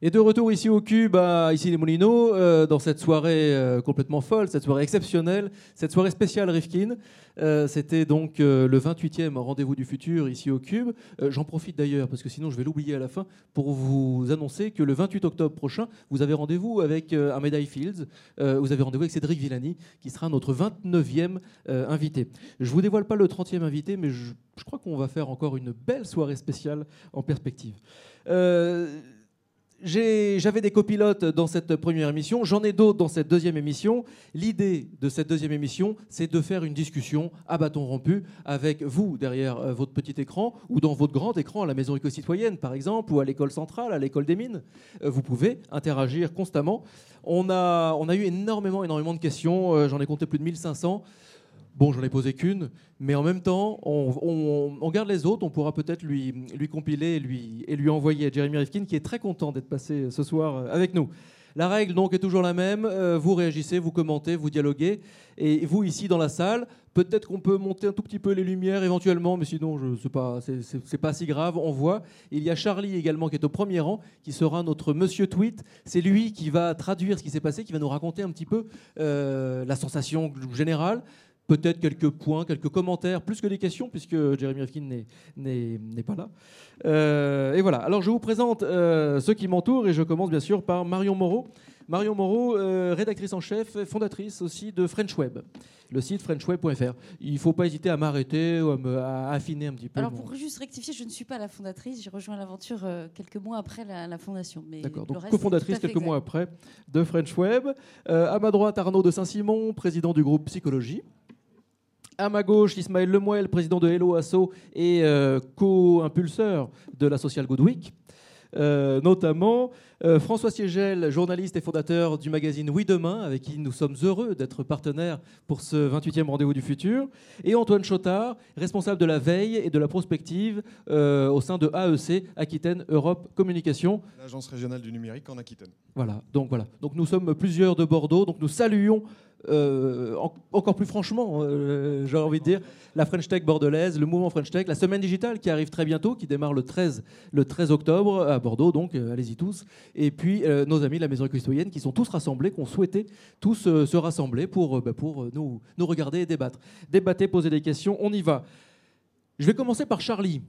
Et de retour ici au Cube, ici les Moulineaux, euh, dans cette soirée euh, complètement folle, cette soirée exceptionnelle, cette soirée spéciale Rifkin. Euh, c'était donc le 28e rendez-vous du futur ici au Cube. J'en profite d'ailleurs, parce que sinon je vais l'oublier à la fin, pour vous annoncer que le 28 octobre prochain, vous avez rendez-vous avec un Médaille Fields, vous avez rendez-vous avec Cédric Villani, qui sera notre 29e invité. Je vous dévoile pas le 30e invité, mais je crois qu'on va faire encore une belle soirée spéciale en perspective. J'avais des copilotes dans cette première émission, j'en ai d'autres dans cette deuxième émission. L'idée de cette deuxième émission, c'est de faire une discussion à bâton rompu avec vous derrière euh, votre petit écran ou dans votre grand écran à la maison éco-citoyenne par exemple ou à l'école centrale, à l'école des mines. Euh, vous pouvez interagir constamment. On a, on a eu énormément, énormément de questions, euh, j'en ai compté plus de 1500. Bon, j'en ai posé qu'une, mais en même temps, on, garde les autres. On pourra peut-être lui, lui compiler et lui, et lui envoyer à Jeremy Rifkin, qui est très content d'être passé ce soir euh, avec nous. La règle donc est toujours la même. Euh, vous réagissez, vous commentez, vous dialoguez. Et vous ici dans la salle, peut-être qu'on peut monter un tout petit peu les lumières éventuellement, mais sinon je sais pas, c'est pas si grave. On voit. Il y a Charlie également qui est au premier rang, qui sera notre Monsieur Tweet. C'est lui qui va traduire ce qui s'est passé, qui va nous raconter un petit peu euh, la sensation générale peut-être quelques points, quelques commentaires, plus que des questions, puisque Jeremy Rifkin n'est pas là. Euh, et voilà, alors je vous présente euh, ceux qui m'entourent, et je commence bien sûr par Marion Moreau. Marion Moreau, euh, rédactrice en chef, fondatrice aussi de French Web, le site frenchweb.fr. Il ne faut pas hésiter à m'arrêter ou à, affiner un petit peu. Alors pour juste rectifier, je ne suis pas la fondatrice, j'ai rejoint l'aventure quelques mois après la, fondation. D'accord, donc cofondatrice quelques mois après de French Web. à ma droite, Arnaud de Saint-Simon, président du groupe Psychologie. À ma gauche, Ismaël Lemoyle, président de Hello Asso et euh, co-impulseur de la Social Good Week. Euh, notamment euh, François Siegel, journaliste et fondateur du magazine Oui Demain, avec qui nous sommes heureux d'être partenaires pour ce 28e rendez-vous du futur, et Antoine Chotard, responsable de la veille et de la prospective au sein de AEC, Aquitaine Europe Communication. L'agence régionale du numérique en Aquitaine. Voilà, donc voilà. Donc nous sommes plusieurs de Bordeaux, donc nous saluons euh, encore plus franchement, euh, j'ai envie de dire, la French Tech bordelaise, le mouvement French Tech, la semaine digitale qui arrive très bientôt, qui démarre le 13, le 13 octobre à Bordeaux, donc euh, allez-y tous. Et puis nos amis de la Maison éco-citoyenne qui sont tous rassemblés, qui ont souhaité tous se rassembler pour, bah, pour nous, nous regarder et débattre. Débattre, poser des questions, on y va. Je vais commencer par Charlie.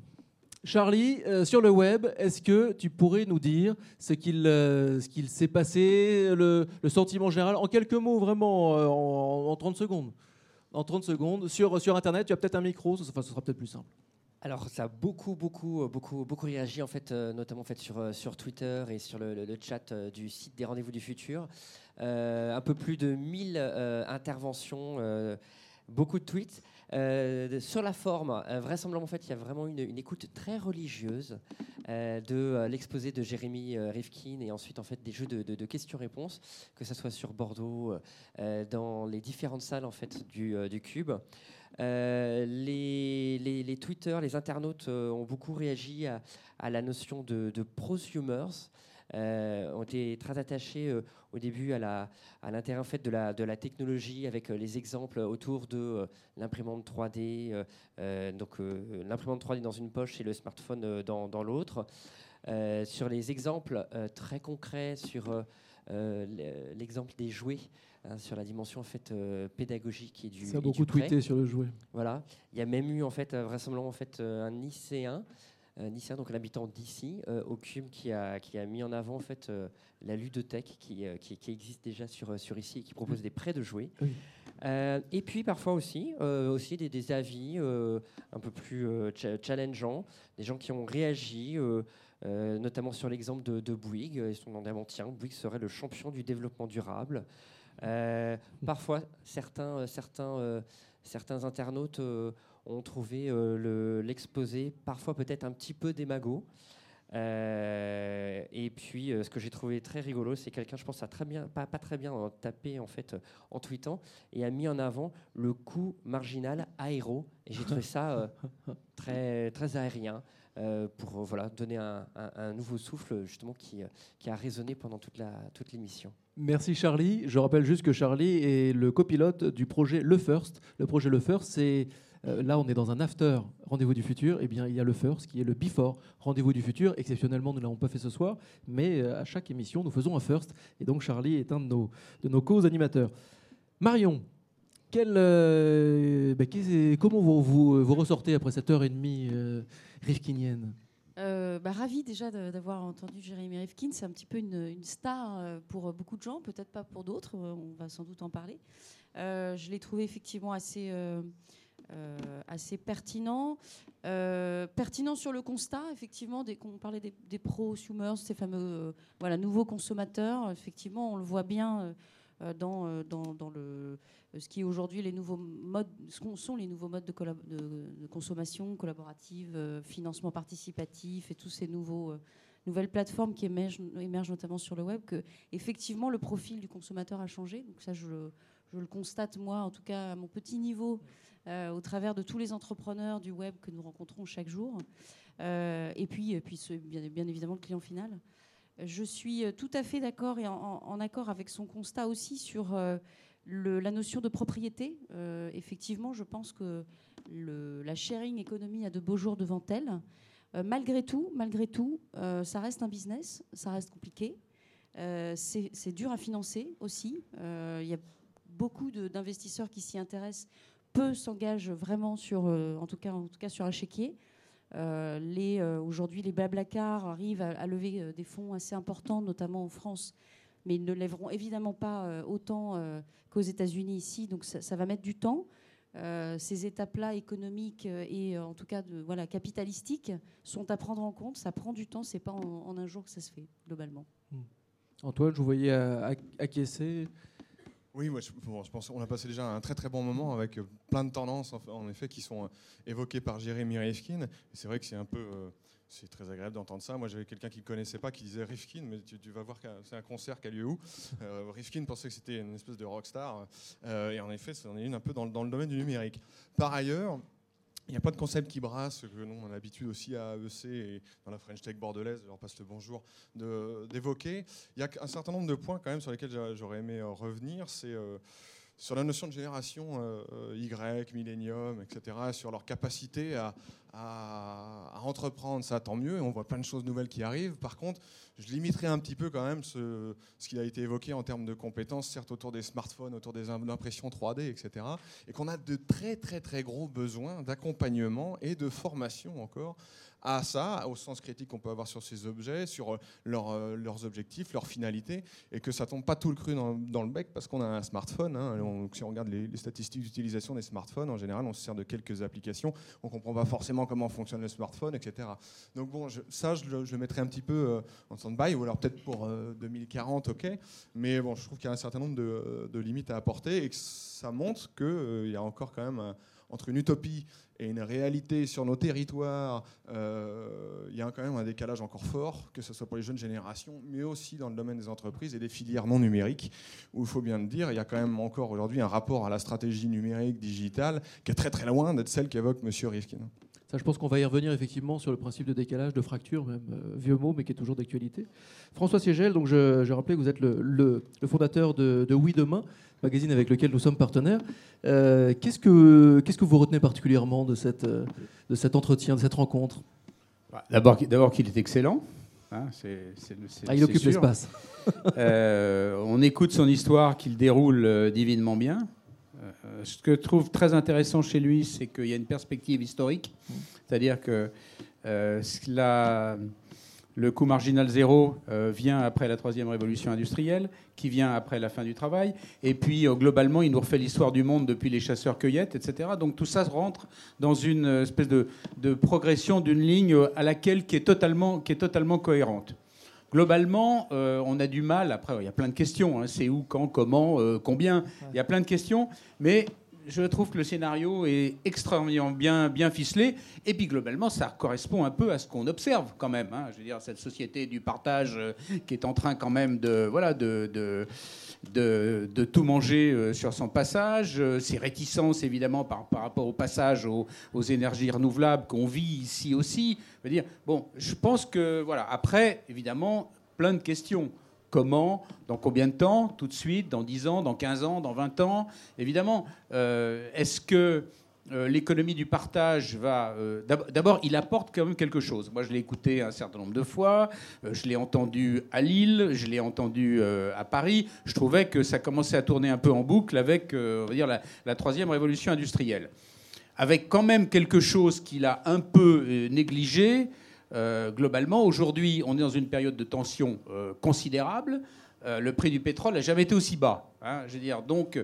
Charlie, euh, sur le web, est-ce que tu pourrais nous dire ce qu'il euh, s'est passé, le, sentiment général, en quelques mots, vraiment, euh, en, 30 secondes? En 30 secondes. Sur, Internet, tu as peut-être un micro, ce, sera, peut-être plus simple. Alors ça a beaucoup, beaucoup, beaucoup, beaucoup réagi en fait, notamment en fait sur, sur Twitter et sur le, le chat du site des Rendez-vous du Futur. un peu plus de 1000 interventions, beaucoup de tweets. Euh, sur la forme, euh, vraisemblablement, en fait, il y a vraiment une, écoute très religieuse euh, de l'exposé de Jérémy Rifkin et ensuite en fait des jeux de, questions-réponses, que ce soit sur Bordeaux, dans les différentes salles en fait du, Cube. les, les, les, Twitter, les internautes ont beaucoup réagi à, la notion de, de prosumers. Euh, ont été très attachés euh, au début à l'intérêt en fait de la, de la technologie avec euh, les exemples autour de l'imprimante 3D, donc l'imprimante 3D dans une poche et le smartphone dans, dans l'autre. sur les exemples très concrets sur l'exemple des jouets, hein, sur la dimension en fait pédagogique et du. Ça a beaucoup tweeté sur le jouet. Voilà, il y a même eu en fait vraisemblablement en fait un lycéen euh, donc l'habitant d'ici, euh, au qui a, qui a mis en avant en fait, euh, la ludothèque qui, qui, qui, existe déjà sur, sur ici et qui propose des prêts de jouets. et puis parfois aussi, aussi des, avis un peu plus challengeants, des gens qui ont réagi. notamment sur l'exemple de, de, Bouygues, ils sont en tiens, Bouygues serait le champion du développement durable. parfois, certains, certains, certains internautes ont trouvé euh, l'exposé parfois peut-être un petit peu démago. Euh, et puis, euh, ce que j'ai trouvé très rigolo, c'est quelqu'un, je pense, a très bien, pas, pas très bien tapé en fait en tweetant et a mis en avant le coût marginal aéro. Et j'ai trouvé ça très très aérien pour voilà donner un, un, nouveau souffle justement qui, qui a résonné pendant toute la toute l'émission. Merci Charlie. Je rappelle juste que Charlie est le copilote du projet Le First. Le projet Le First, c'est Euh, là, on est dans un after rendez-vous du futur. Eh bien, il y a le first qui est le before rendez-vous du futur. Exceptionnellement, nous ne l'avons pas fait ce soir, mais euh, à chaque émission, nous faisons un first. Et donc, Charlie est un de nos, de nos co-animateurs. Marion, euh, ben, comment vous, ressortez après cette heure et demie euh, rifkinienne? Bah, ravi déjà d'avoir entendu Jérémy Rifkin. C'est un petit peu une, star pour beaucoup de gens, peut-être pas pour d'autres. On va sans doute en parler. Je l'ai trouvé effectivement assez, assez pertinent. Euh, pertinent sur le constat, effectivement, dès qu'on parlait des, prosumers, ces fameux euh, nouveaux consommateurs, effectivement, on le voit bien euh, euh, dans, euh, ce qui est aujourd'hui les nouveaux modes, ce qu'on sont les nouveaux modes de, consommation collaborative, euh, financement participatif et tous ces euh, nouvelles plateformes qui émergent, notamment sur le web, que effectivement le profil du consommateur a changé. Donc ça, je, le- constate moi, en tout cas à mon petit niveau, euh, au travers de tous les entrepreneurs du web que nous rencontrons chaque jour, Euh, et puis, ce- bien, évidemment le client final. Je suis euh, tout à fait d'accord et en, accord avec son constat aussi sur euh, la notion de propriété. Euh, effectivement, je pense que la sharing économie a de beaux jours devant elle. Euh, malgré tout, malgré tout, euh, ça reste un business, ça reste compliqué. Euh, c'est dur à financer aussi. Euh, Il y a beaucoup d'investisseurs qui s'y intéressent. Peu s'engagent vraiment sur, euh, en tout cas, en tout cas sur un chéquier. Euh, les, euh, Aujourd'hui, les Blablacar arrivent à, lever des fonds assez importants, notamment en France, mais ils ne lèveront évidemment pas autant qu'aux États-Unis ici, donc ça, va mettre du temps. Ces étapes-là économiques et en tout cas voilà, capitalistiques sont à prendre en compte. Ça prend du temps, c'est pas en, un jour que ça se fait globalement. Antoine, je vous voyais ac- acquiescer? Oui, moi, je, pense qu'on a passé déjà un très très bon moment avec euh, plein de tendances en, effet qui sont euh, évoquées par Jérémy Rifkin. C'est vrai que c'est un peu, euh, c'est très agréable d'entendre ça. Moi, j'avais quelqu'un qui ne connaissait pas qui disait Rifkin, mais tu, vas voir c'est un concert qui a lieu où? Euh, Rifkin pensait que c'était une espèce de rockstar, euh, et en effet, c'en est une un peu dans, dans le domaine du numérique. Par ailleurs. Il n'y a pas de concept qui brasse, que nous on a l'habitude aussi à AEC et dans la French Tech bordelaise, je leur passe le bonjour, d'évoquer. Il y a un certain nombre de points quand même sur lesquels j'a- j'aurais aimé euh, revenir. C'est euh, sur la notion de génération euh, Y, millénium, etc., sur leur capacité à, à- entreprendre, ça tant mieux, on voit plein de choses nouvelles qui arrivent. Par contre, je limiterai un petit peu quand même ce, ce qui a été évoqué en termes de compétences, certes autour des smartphones, autour des im- impressions 3D, etc., et qu'on a de très très très gros besoins d'accompagnement et de formation encore à ça, au sens critique qu'on peut avoir sur ces objets, sur euh, euh, leurs objectifs, leurs finalités, et que ça tombe pas tout le cru dans, le bec parce qu'on a un smartphone. hein. Si on regarde les, les statistiques d'utilisation des smartphones, en général, on se sert de quelques applications, on comprend pas forcément comment fonctionne le smartphone, etc. Donc bon, ça, je le, je mettrai un petit peu euh, en stand-by, ou alors peut-être pour euh, 2040, ok. Mais bon, je trouve qu'il y a un certain nombre de, de limites à apporter et que ça montre qu'il y a encore quand même entre une utopie et une réalité sur nos territoires, euh, il y a quand même un décalage encore fort, que ce soit pour les jeunes générations, mais aussi dans le domaine des entreprises et des filières non numériques, où il faut bien le dire, il y a quand même encore aujourd'hui un rapport à la stratégie numérique digitale qui est très très loin d'être celle qu'évoque M. Rifkin. Ça, je pense qu'on va y revenir effectivement sur le principe de décalage, de fracture, même euh, vieux mot, mais qui est toujours d'actualité. François Siegel, donc je, je rappelais que vous êtes le, le- le fondateur de, de Oui Demain, magazine avec lequel nous sommes partenaires. Euh, qu'est-ce que qu'est-ce que vous retenez particulièrement de cette de cet entretien, de cette rencontre? Bah, D'abord, d'abord qu'il est excellent. hein, Ah, il occupe l'espace. Euh, on écoute son histoire qu'il déroule euh, divinement bien. Euh, ce que je trouve très intéressant chez lui, c'est qu'il y a une perspective historique. C'est-à-dire que euh, le coût marginal zéro euh, vient après la troisième révolution industrielle, qui vient après la fin du travail. Et puis, globalement, il nous refait l'histoire du monde depuis les chasseurs-cueillettes, etc. Donc tout ça rentre dans une espèce de, de progression d'une ligne à laquelle qui est totalement, qui est totalement cohérente. Globalement, euh, on a du mal. Après, il y a plein de questions. hein. c'est où, quand, comment, euh, combien. Il y a plein de questions. Mais je trouve que le scénario est extrêmement bien, ficelé. Et puis, globalement, ça correspond un peu à ce qu'on observe quand même. hein. Je veux dire, cette société du partage euh, qui est en train quand même de, voilà, de, de, tout manger euh, sur son passage. Euh, Ces réticences, évidemment, par, par rapport au passage aux, énergies renouvelables qu'on vit ici aussi. Je dire, bon, je pense que, voilà, après, évidemment, plein de questions. Comment Dans combien de temps Tout de suite Dans 10 ans Dans 15 ans Dans 20 ans? Évidemment. Euh, Est-ce que l'économie du partage va. euh, d'ab- D'abord, il apporte quand même quelque chose. Moi, je l'ai écouté un certain nombre de fois. euh, je l'ai entendu à Lille. Je l'ai entendu euh, à Paris. Je trouvais que ça commençait à tourner un peu en boucle avec, euh, on va dire, la, troisième révolution industrielle. Avec quand même quelque chose qu'il a un peu euh, négligé. euh, globalement, aujourd'hui, on est dans une période de tension euh, considérable. Euh, le prix du pétrole n'a jamais été aussi bas. hein. je veux dire, donc.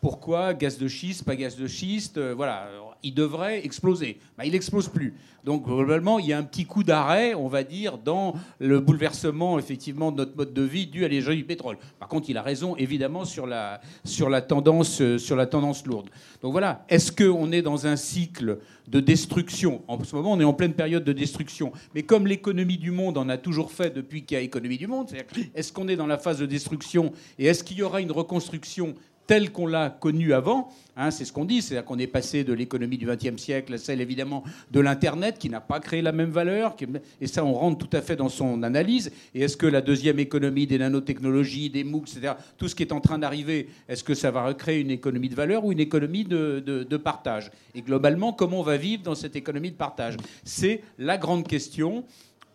Pourquoi gaz de schiste, pas gaz de schiste euh, Voilà, il devrait exploser. Ben, il n'explose plus. Donc globalement, il y a un petit coup d'arrêt, on va dire, dans le bouleversement effectivement de notre mode de vie dû à l'énergie du pétrole. Par contre, il a raison évidemment sur la, sur la, tendance, euh, sur la tendance lourde. Donc voilà, est-ce qu'on est dans un cycle de destruction? En ce moment, on est en pleine période de destruction. Mais comme l'économie du monde en a toujours fait depuis qu'il y a économie du monde, est-ce qu'on est dans la phase de destruction? Et est-ce qu'il y aura une reconstruction telle qu'on l'a connue avant. Hein, c'est ce qu'on dit, c'est-à-dire qu'on est passé de l'économie du XXe siècle à celle évidemment de l'Internet qui n'a pas créé la même valeur. Et ça, on rentre tout à fait dans son analyse. Et est-ce que la deuxième économie des nanotechnologies, des MOOC, etc., tout ce qui est en train d'arriver, est-ce que ça va recréer une économie de valeur ou une économie de- de partage? Et globalement, comment on va vivre dans cette économie de partage? C'est la grande question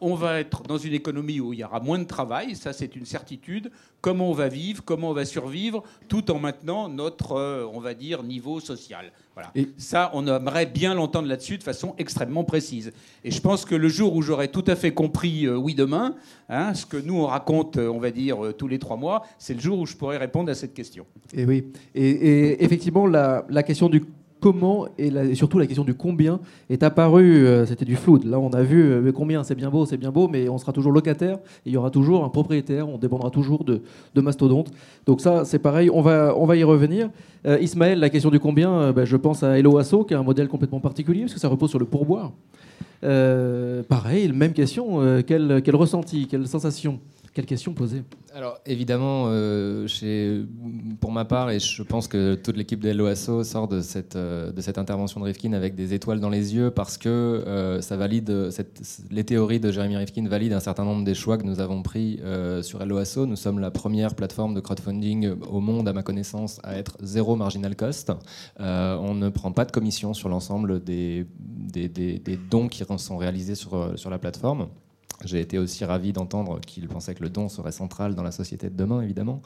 on va être dans une économie où il y aura moins de travail, ça c'est une certitude. Comment on va vivre, comment on va survivre, tout en maintenant notre, euh, on va dire, niveau social. Voilà. Et- Ça, on aimerait bien l'entendre là-dessus de façon extrêmement précise. Et je pense que le jour où j'aurai tout à fait compris, euh, oui demain, hein, ce que nous on raconte, euh, on va dire, euh, tous les trois mois, c'est le jour où je pourrai répondre à cette question. Et oui. Et, et effectivement, la, la question du comment et, surtout la question du combien est apparue. euh, C'était du flou. Là, on a vu euh, combien, c'est bien beau, c'est bien beau, mais on sera toujours locataire. il y aura toujours un propriétaire. On dépendra toujours de, de mastodontes. Donc ça, c'est pareil. On va, on va y revenir. Euh, Ismaël, la question du combien, bah, je pense à Hello Asso, qui a un modèle complètement particulier parce que ça repose sur le pourboire. Pareil, même question. quel, quel ressenti, quelle sensation, quelle question posée Alors évidemment, euh, pour ma part, et je pense que toute l'équipe de LOASO sort de cette, euh, de cette intervention de Rifkin avec des étoiles dans les yeux parce que euh, ça valide, les théories de Jérémy Rifkin valident un certain nombre des choix que nous avons pris sur LOASO. Nous sommes la première plateforme de crowdfunding au monde, à ma connaissance, à être zéro marginal cost. On ne prend pas de commission sur l'ensemble des, dons qui sont réalisés sur la plateforme. J'ai été aussi ravi d'entendre qu'il pensait que le don serait central dans la société de demain, évidemment.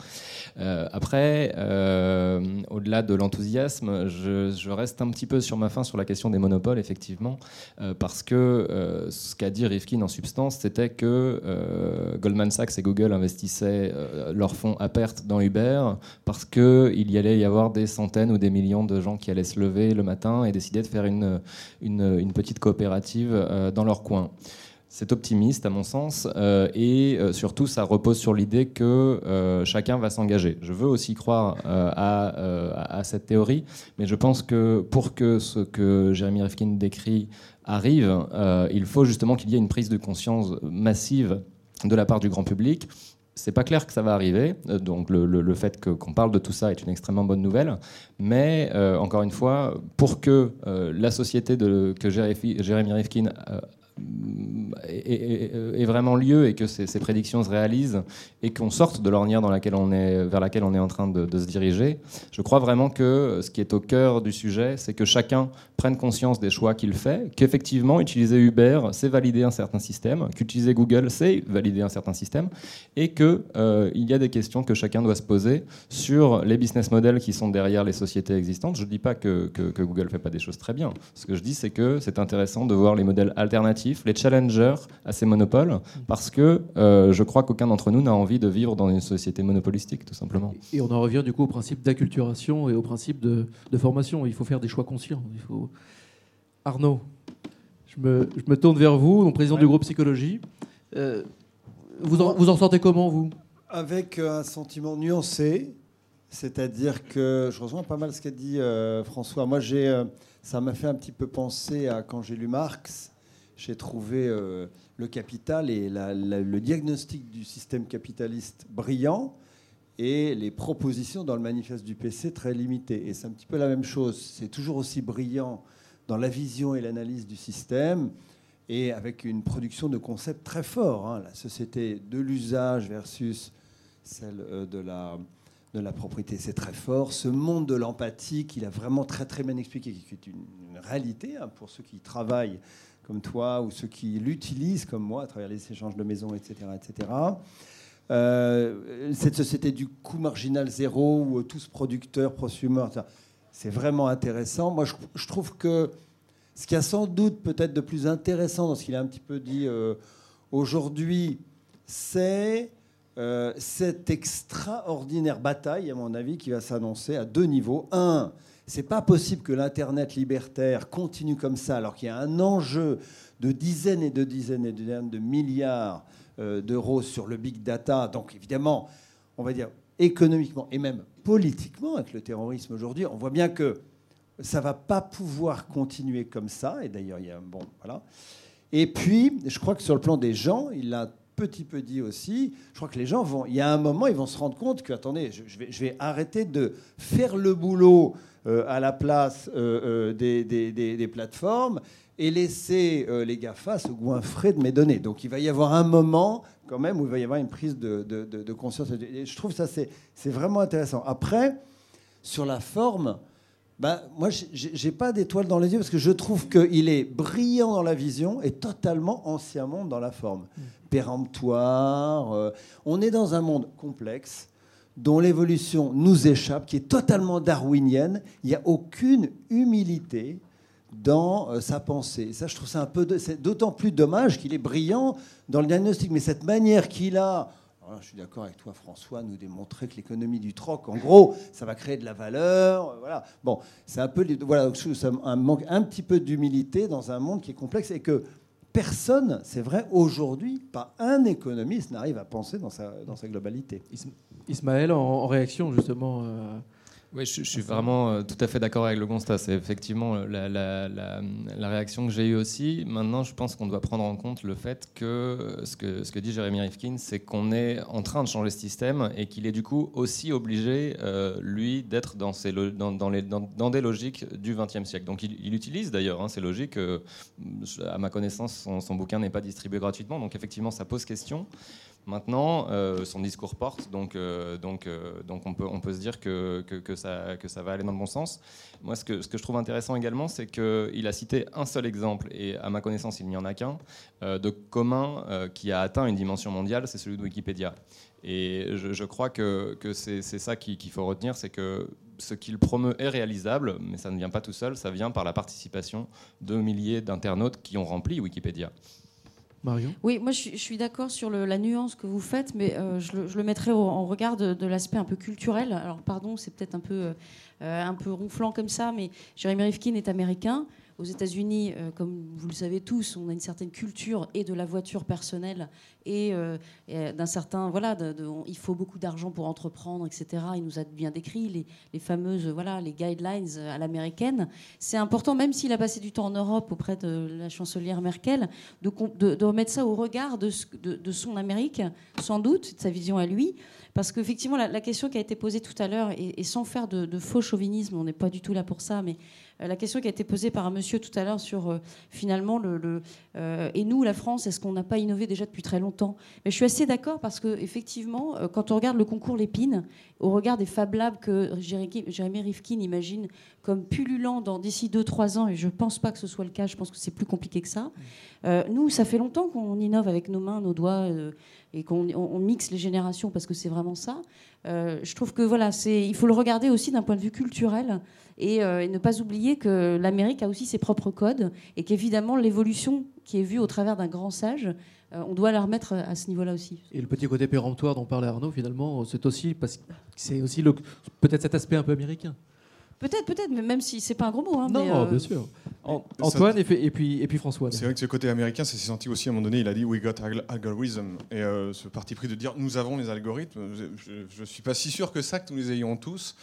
Euh, après, euh, au-delà de l'enthousiasme, je, je reste un petit peu sur ma fin sur la question des monopoles, effectivement, euh, parce que euh, ce qu'a dit Rifkin en substance, c'était que euh, Goldman Sachs et Google investissaient euh, leurs fonds à perte dans Uber parce qu'il y allait y avoir des centaines ou des millions de gens qui allaient se lever le matin et décider de faire une, une, une petite coopérative dans leur coin. C'est optimiste à mon sens euh, et euh, surtout ça repose sur l'idée que euh, chacun va s'engager. Je veux aussi croire à, cette théorie, mais je pense que pour que ce que Jérémy Rifkin décrit arrive, il faut justement qu'il y ait une prise de conscience massive de la part du grand public. C'est pas clair que ça va arriver, donc le, fait qu'on parle de tout ça est une extrêmement bonne nouvelle. Mais encore une fois, pour que la société que Jérémy Rifkin est vraiment lieu et que ces, prédictions se réalisent et qu'on sorte de l'ornière dans laquelle on est, vers laquelle on est en train de, se diriger, je crois vraiment que ce qui est au cœur du sujet, c'est que chacun prenne conscience des choix qu'il fait, qu'effectivement, utiliser Uber, c'est valider un certain système, qu'utiliser Google, c'est valider un certain système, et qu'il il y a des questions que chacun doit se poser sur les business models qui sont derrière les sociétés existantes. Je ne dis pas que- que Google ne fait pas des choses très bien. Ce que je dis, c'est que c'est intéressant de voir les modèles alternatifs, les challengers à ces monopoles, parce que euh, je crois qu'aucun d'entre nous n'a envie de vivre dans une société monopolistique, tout simplement. Et on en revient du coup au principe d'acculturation et au principe de, de formation. Il faut faire des choix conscients. Il faut... Arnaud, je me, je me tourne vers vous, président du groupe psychologie. Euh, vous, en, vous en sortez comment, vous? Avec un sentiment nuancé, c'est-à-dire que je rejoins pas mal ce qu'a dit euh, François. Moi, j'ai, euh, ça m'a fait un petit peu penser à quand j'ai lu Marx. J'ai trouvé euh, le capital et le diagnostic du système capitaliste brillant et les propositions dans le manifeste du PC très limitées. Et c'est un petit peu la même chose. C'est toujours aussi brillant dans la vision et l'analyse du système et avec une production de concepts très forts. hein. La société de l'usage versus celle euh, de la, de la propriété, c'est très fort. Ce monde de l'empathie qu'il a vraiment très très bien expliqué, qui est une, une réalité hein, pour ceux qui travaillent comme toi ou ceux qui l'utilisent comme moi à travers les échanges de maisons, etc. etc. Euh, cette société du coût marginal zéro où tous producteurs, prosumeurs, c'est vraiment intéressant. Moi, je, trouve que ce qui a sans doute peut-être de plus intéressant dans ce qu'il a un petit peu dit euh, aujourd'hui, c'est euh, cette extraordinaire bataille, à mon avis, qui va s'annoncer à deux niveaux. Un, c'est pas possible que l'Internet libertaire continue comme ça, alors qu'il y a un enjeu de dizaines et de dizaines et de dizaines de milliards euh, d'euros sur le big data. Donc évidemment, on va dire économiquement et même politiquement avec le terrorisme aujourd'hui, on voit bien que ça va pas pouvoir continuer comme ça. Et d'ailleurs, il y a bon, voilà. Et puis, je crois que sur le plan des gens, il l'a petit peu dit aussi. Je crois que les gens vont, il y a un moment, ils vont se rendre compte que, attendez, je, vais, arrêter de faire le boulot euh, à la place euh, euh, des, des- des- plateformes et laisser les GAFA se goinfrer de mes données. Donc, il va y avoir un moment quand même où il va y avoir une prise de, de- de- conscience. Et je trouve ça c'est vraiment intéressant. Après, sur la forme. Ben, moi, j'ai j'ai pas d'étoile dans les yeux parce que je trouve qu'il est brillant dans la vision et totalement ancien monde dans la forme. Péremptoire. euh, on est dans un monde complexe dont l'évolution nous échappe, qui est totalement darwinienne. Il n'y a aucune humilité dans euh, sa pensée. Ça, je trouve ça un peu. de- C'est d'autant plus dommage qu'il est brillant dans le diagnostic, mais cette manière qu'il a. là, je suis d'accord avec toi, François, nous démontrer que l'économie du troc, en gros, ça va créer de la valeur. euh, Voilà. Bon, c'est un peu. Voilà, ça un manque un petit peu d'humilité dans un monde qui est complexe et que personne, c'est vrai, aujourd'hui, pas un économiste n'arrive à penser dans sa, dans sa globalité. Ism- Ismaël, en, en réaction justement. euh, Oui, je, je suis vraiment euh, tout à fait d'accord avec le constat. C'est effectivement euh, la, la- la- la réaction que j'ai eue aussi. Maintenant, je pense qu'on doit prendre en compte le fait que euh, ce que, ce que dit Jérémy Rifkin, c'est qu'on est en train de changer ce système et qu'il est du coup aussi obligé, euh, lui, d'être dans, des logiques du XXe siècle. Donc il, il utilise d'ailleurs hein, ces logiques. euh, à ma connaissance, son, son bouquin n'est pas distribué gratuitement. Donc effectivement, ça pose question. Maintenant, euh, son discours porte, donc, euh, donc, euh, donc on, peut, on peut se dire que, que, ça, que ça va aller dans le bon sens. Moi, ce que, ce que je trouve intéressant également, c'est qu'il a cité un seul exemple, et à ma connaissance, il n'y en a qu'un, de commun qui a atteint une dimension mondiale, c'est celui de Wikipédia. Et je, crois que, que c'est ça qui- qu'il faut retenir, c'est que ce qu'il promeut est réalisable, mais ça ne vient pas tout seul, ça vient par la participation de milliers d'internautes qui ont rempli Wikipédia. Oui, moi je suis, d'accord sur la nuance que vous faites, mais euh, je, le, mettrai en regard de, l'aspect un peu culturel. Alors pardon, c'est peut-être un peu, euh, un peu ronflant comme ça, mais Jeremy Rifkin est américain. Aux États-Unis, euh, comme vous le savez tous, on a une certaine culture et de la voiture personnelle et, euh, d'un certain voilà, il faut beaucoup d'argent pour entreprendre, etc. Il nous a bien décrit les, les fameuses voilà les guidelines à l'américaine. C'est important, même s'il a passé du temps en Europe auprès de la chancelière Merkel, de, de- remettre ça au regard de- de son Amérique, sans doute, de sa vision à lui. Parce qu'effectivement, la, la question qui a été posée tout à l'heure, et, sans faire de, faux chauvinisme, on n'est pas du tout là pour ça, mais euh, la question qui a été posée par un monsieur tout à l'heure sur euh, finalement le, le, euh, et nous, la France, est-ce qu'on n'a pas innové déjà depuis très longtemps? Mais je suis assez d'accord parce que effectivement, quand on regarde le concours Lépine, au regard des Fab Labs que Jérémy Rifkin imagine comme pullulant dans d'ici 2-3 ans, et je ne pense pas que ce soit le cas, je pense que c'est plus compliqué que ça. Euh, nous, ça fait longtemps qu'on innove avec nos mains, nos doigts, euh, et qu'on on- on mixe les générations parce que c'est vraiment ça. Euh, je trouve que voilà, c'est, il faut le regarder aussi d'un point de vue culturel et, euh, et ne pas oublier que l'Amérique a aussi ses propres codes et qu'évidemment l'évolution qui est vue au travers d'un grand sage, euh, on doit la remettre à ce niveau-là aussi. Et le petit côté péremptoire dont parlait Arnaud, finalement, c'est aussi parce que c'est aussi le- peut-être cet aspect un peu américain. Peut-être, peut-être, mais même si c'est pas un gros mot. hein, non, mais, euh, bien sûr. Antoine et, puis- et puis et puis François. C'est vrai que ce côté américain, ça s'est senti aussi à un moment donné. Il a dit We got al- algorithm. Et euh, ce parti pris de dire Nous avons les algorithmes, je ne suis pas si sûr que ça, que nous les ayons tous.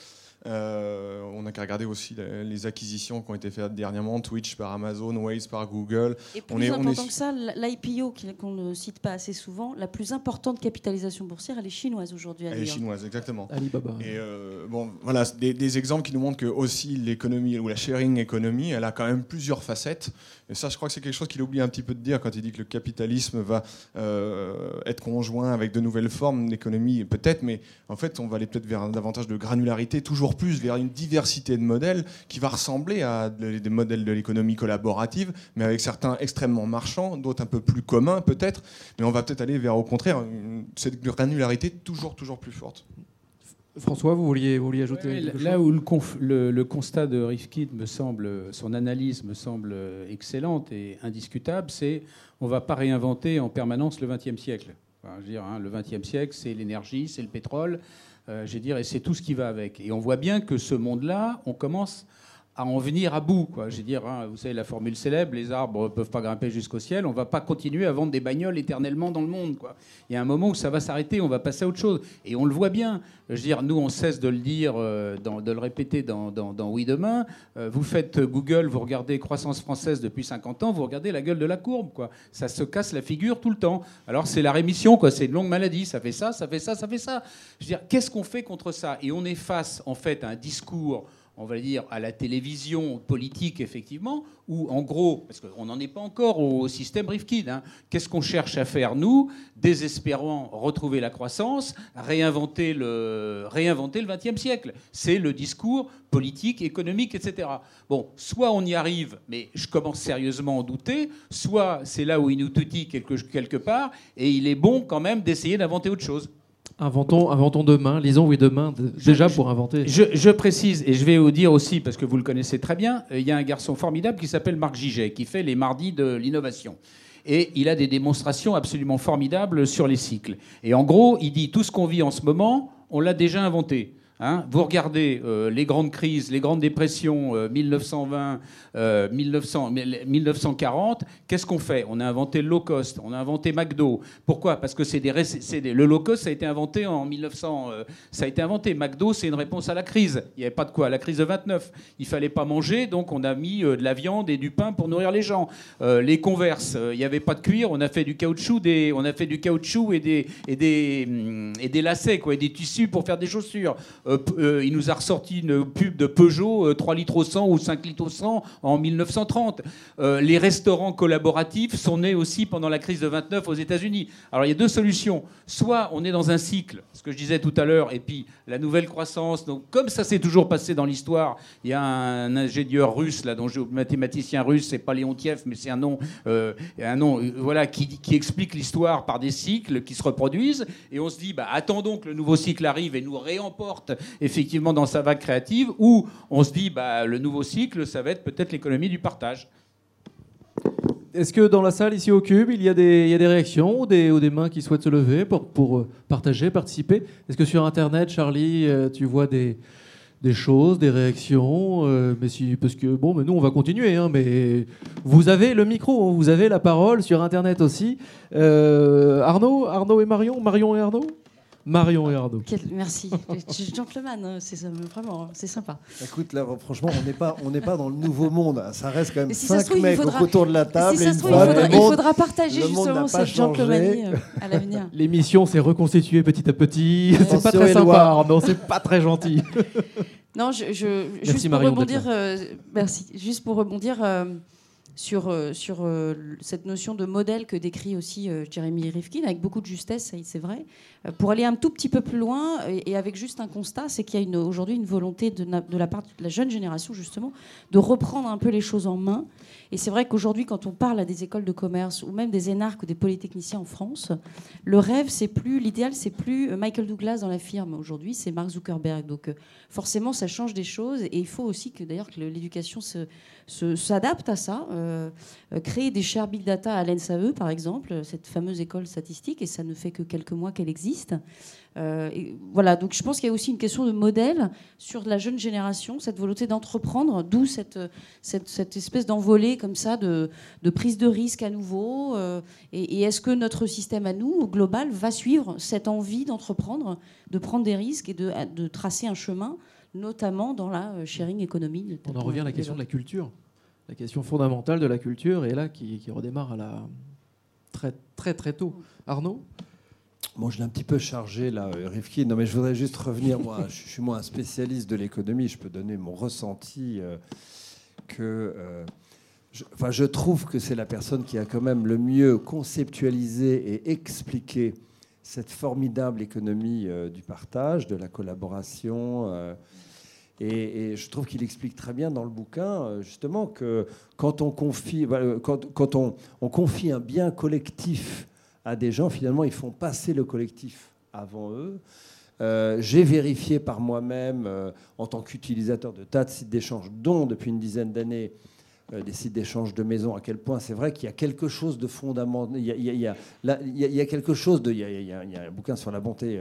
Euh, on n'a qu'à regarder aussi les, les acquisitions qui ont été faites dernièrement, Twitch par Amazon, Waze par Google. Et On plus on important est- que ça, l'IPO, qui- qu'on ne cite pas assez souvent, la plus importante capitalisation boursière, elle est chinoise aujourd'hui. Elle est chinoise, exactement. Alibaba. Et euh, bon, voilà, des exemples qui nous montrent que aussi l'économie ou la sharing economy, elle a quand même plusieurs facettes. Et ça, je crois que c'est quelque chose qu'il oublie un petit peu de dire quand il dit que le capitalisme va euh, être conjoint avec de nouvelles formes d'économie, peut-être, mais en fait, on va aller peut-être vers un- davantage de granularité, toujours plus vers une diversité de modèles qui va ressembler à de- des modèles de l'économie collaborative, mais avec certains extrêmement marchands, d'autres un peu plus communs peut-être, mais on va peut-être aller vers au contraire cette granularité toujours toujours plus forte. François, vous vouliez, vous vouliez ajouter Ouais, quelque là chose où le, conf- le- le constat de Rifkin me semble, son analyse me semble excellente et indiscutable, c'est on ne va pas réinventer en permanence le XXe siècle. Enfin, je veux dire, hein, le XXe siècle, c'est l'énergie, c'est le pétrole, euh, je veux dire, et c'est tout ce qui va avec. Et on voit bien que ce monde-là, on commence à en venir à bout. Quoi. Je dire, hein, vous savez, la formule célèbre, les arbres ne peuvent pas grimper jusqu'au ciel, on ne va pas continuer à vendre des bagnoles éternellement dans le monde. Quoi. Il y a un moment où ça va s'arrêter, on va passer à autre chose. Et on le voit bien. Je dire, nous, on cesse de le dire, euh, de le répéter dans, dans- Oui Demain. Euh, vous faites Google, vous regardez croissance française depuis 50 ans, vous regardez la gueule de la courbe. Quoi. Ça se casse la figure tout le temps. Alors c'est la rémission, c'est une longue maladie. Ça fait ça, ça fait ça, ça fait ça. Je dire, qu'est-ce qu'on fait contre ça? Et on est face, en fait, à un discours on va dire, à la télévision politique, effectivement, où, en gros, parce qu'on n'en est pas encore au système Rifkin, hein, qu'est-ce qu'on cherche à faire, nous, désespérant retrouver la croissance, réinventer le, réinventer le XXe siècle? C'est le discours politique, économique, etc. Bon, soit on y arrive, mais je commence sérieusement à en douter, soit c'est là où il nous tutille quelque, quelque part, et il est bon quand même d'essayer d'inventer autre chose. Inventons, inventons demain, lisons oui demain, déjà pour inventer. Je, je précise, et je vais vous dire aussi, parce que vous le connaissez très bien, euh, il y a un garçon formidable qui s'appelle Marc Giget, qui fait les mardis de l'innovation. Et il a des démonstrations absolument formidables sur les cycles. Et en gros, il dit tout ce qu'on vit en ce moment, on l'a déjà inventé. Hein vous regardez euh, les grandes crises, les grandes dépressions, euh, 1920, euh, 1900, 1940, qu'est-ce qu'on fait? On a inventé le low cost, on a inventé McDo. Pourquoi? Parce que c'est des, le low cost, ça a été inventé en 1900. euh, ça a été inventé. McDo, c'est une réponse à la crise. Il n'y avait pas de quoi. La crise de 29, il fallait pas manger, donc on a mis euh, de la viande et du pain pour nourrir les gens. Euh, les converses, euh, il n'y avait pas de cuir, on a fait du caoutchouc, des, on a fait du caoutchouc et des, et des, hum, et des lacets, quoi, et des tissus pour faire des chaussures. Euh, euh, il nous a ressorti une pub de Peugeot, euh, 3 litres au 100 ou 5 litres au 100 en 1930. Euh, les restaurants collaboratifs sont nés aussi pendant la crise de 29 aux États-Unis. Alors il y a deux solutions. Soit on est dans un cycle, ce que je disais tout à l'heure, et puis la nouvelle croissance. Donc comme ça s'est toujours passé dans l'histoire, il y a un ingénieur russe là, dont mathématicien russe, c'est pas Léontiev, mais c'est un nom, euh, un nom, euh, voilà, qui, qui explique l'histoire par des cycles qui se reproduisent. Et on se dit, bah, attendons que le nouveau cycle arrive et nous réemporte effectivement dans sa vague créative. Ou on se dit, bah, le nouveau cycle, ça va être peut-être l'économie du partage. Est-ce que dans la salle, ici au Cube, il y a des, réactions ou des, mains qui souhaitent se lever pour, euh, partager, participer? Est-ce que sur Internet, Charlie, euh, tu vois des, choses, des réactions euh, mais si, Parce que, bon, mais nous, on va continuer. hein, mais vous avez le micro, hein, vous avez la parole sur Internet aussi. Arnaud Arnaud et Marion Marion et Arnaud? Marion et Arnaud. Quel- merci. Gentleman, hein, c'est ça, vraiment, c'est sympa. Écoute, là, franchement, on n'est pas, on n'est pas dans le nouveau monde. Ça reste quand même si cinq trouve, mecs faudra- autour de la table si et ça une se trouve, il faudra, il partager justement cette gentlemanie euh, à l'avenir. L'émission s'est reconstituée petit à petit. C'est pas très sympa. Arnaud. C'est pas très gentil. Non, je, je- Merci, juste pour Marion, rebondir, euh, merci. Juste pour rebondir euh, sur euh, cette notion de modèle que décrit aussi euh, Jeremy Rifkin avec beaucoup de justesse, c'est vrai. Euh, pour aller un tout petit peu plus loin et, avec juste un constat, c'est qu'il y a aujourd'hui une volonté de la part de la jeune génération justement de reprendre un peu les choses en main. Et c'est vrai qu'aujourd'hui, quand on parle à des écoles de commerce ou même des énarques ou des polytechniciens en France, le rêve, c'est plus l'idéal, c'est plus euh, Michael Douglas dans la firme. Aujourd'hui, c'est Mark Zuckerberg. Donc euh, forcément, ça change des choses. Et il faut aussi que d'ailleurs que l'éducation se- s'adapte à ça. Euh, créer des shares big data à l'NSAE, par exemple, cette fameuse école statistique, et ça ne fait que quelques mois qu'elle existe. Euh, et voilà, donc je pense qu'il y a aussi une question de modèle sur la jeune génération, cette volonté d'entreprendre, d'où cette, cette, cette espèce d'envolée comme ça de, de prise de risque à nouveau. euh, et et est-ce que notre système à nous, au global, va suivre cette envie d'entreprendre, de prendre des risques et de, de tracer un chemin notamment dans la euh, sharing economy. On en revient à la question de la culture, la question fondamentale de la culture, et là qui, qui redémarre à la très très très tôt. Arnaud? Bon, je l'ai un petit peu chargé là, euh, Rifkin. Non, mais je voudrais juste revenir. Moi, je suis moi un spécialiste de l'économie. Je peux donner mon ressenti euh, que. euh, je, enfin, je trouve que c'est la personne qui a quand même le mieux conceptualisé et expliqué cette formidable économie euh, du partage, de la collaboration. et, et je trouve qu'il explique très bien dans le bouquin, justement, que quand on confie, quand, quand on, on confie un bien collectif à des gens, finalement, ils font passer le collectif avant eux. Euh, J'ai vérifié par moi-même, euh, en tant qu'utilisateur de tas de sites d'échange, dont depuis une dizaine d'années, euh, des sites d'échange de maisons, à quel point c'est vrai qu'il y a quelque chose de fondamental. Il y a, quelque chose de. Il y a, un bouquin sur la bonté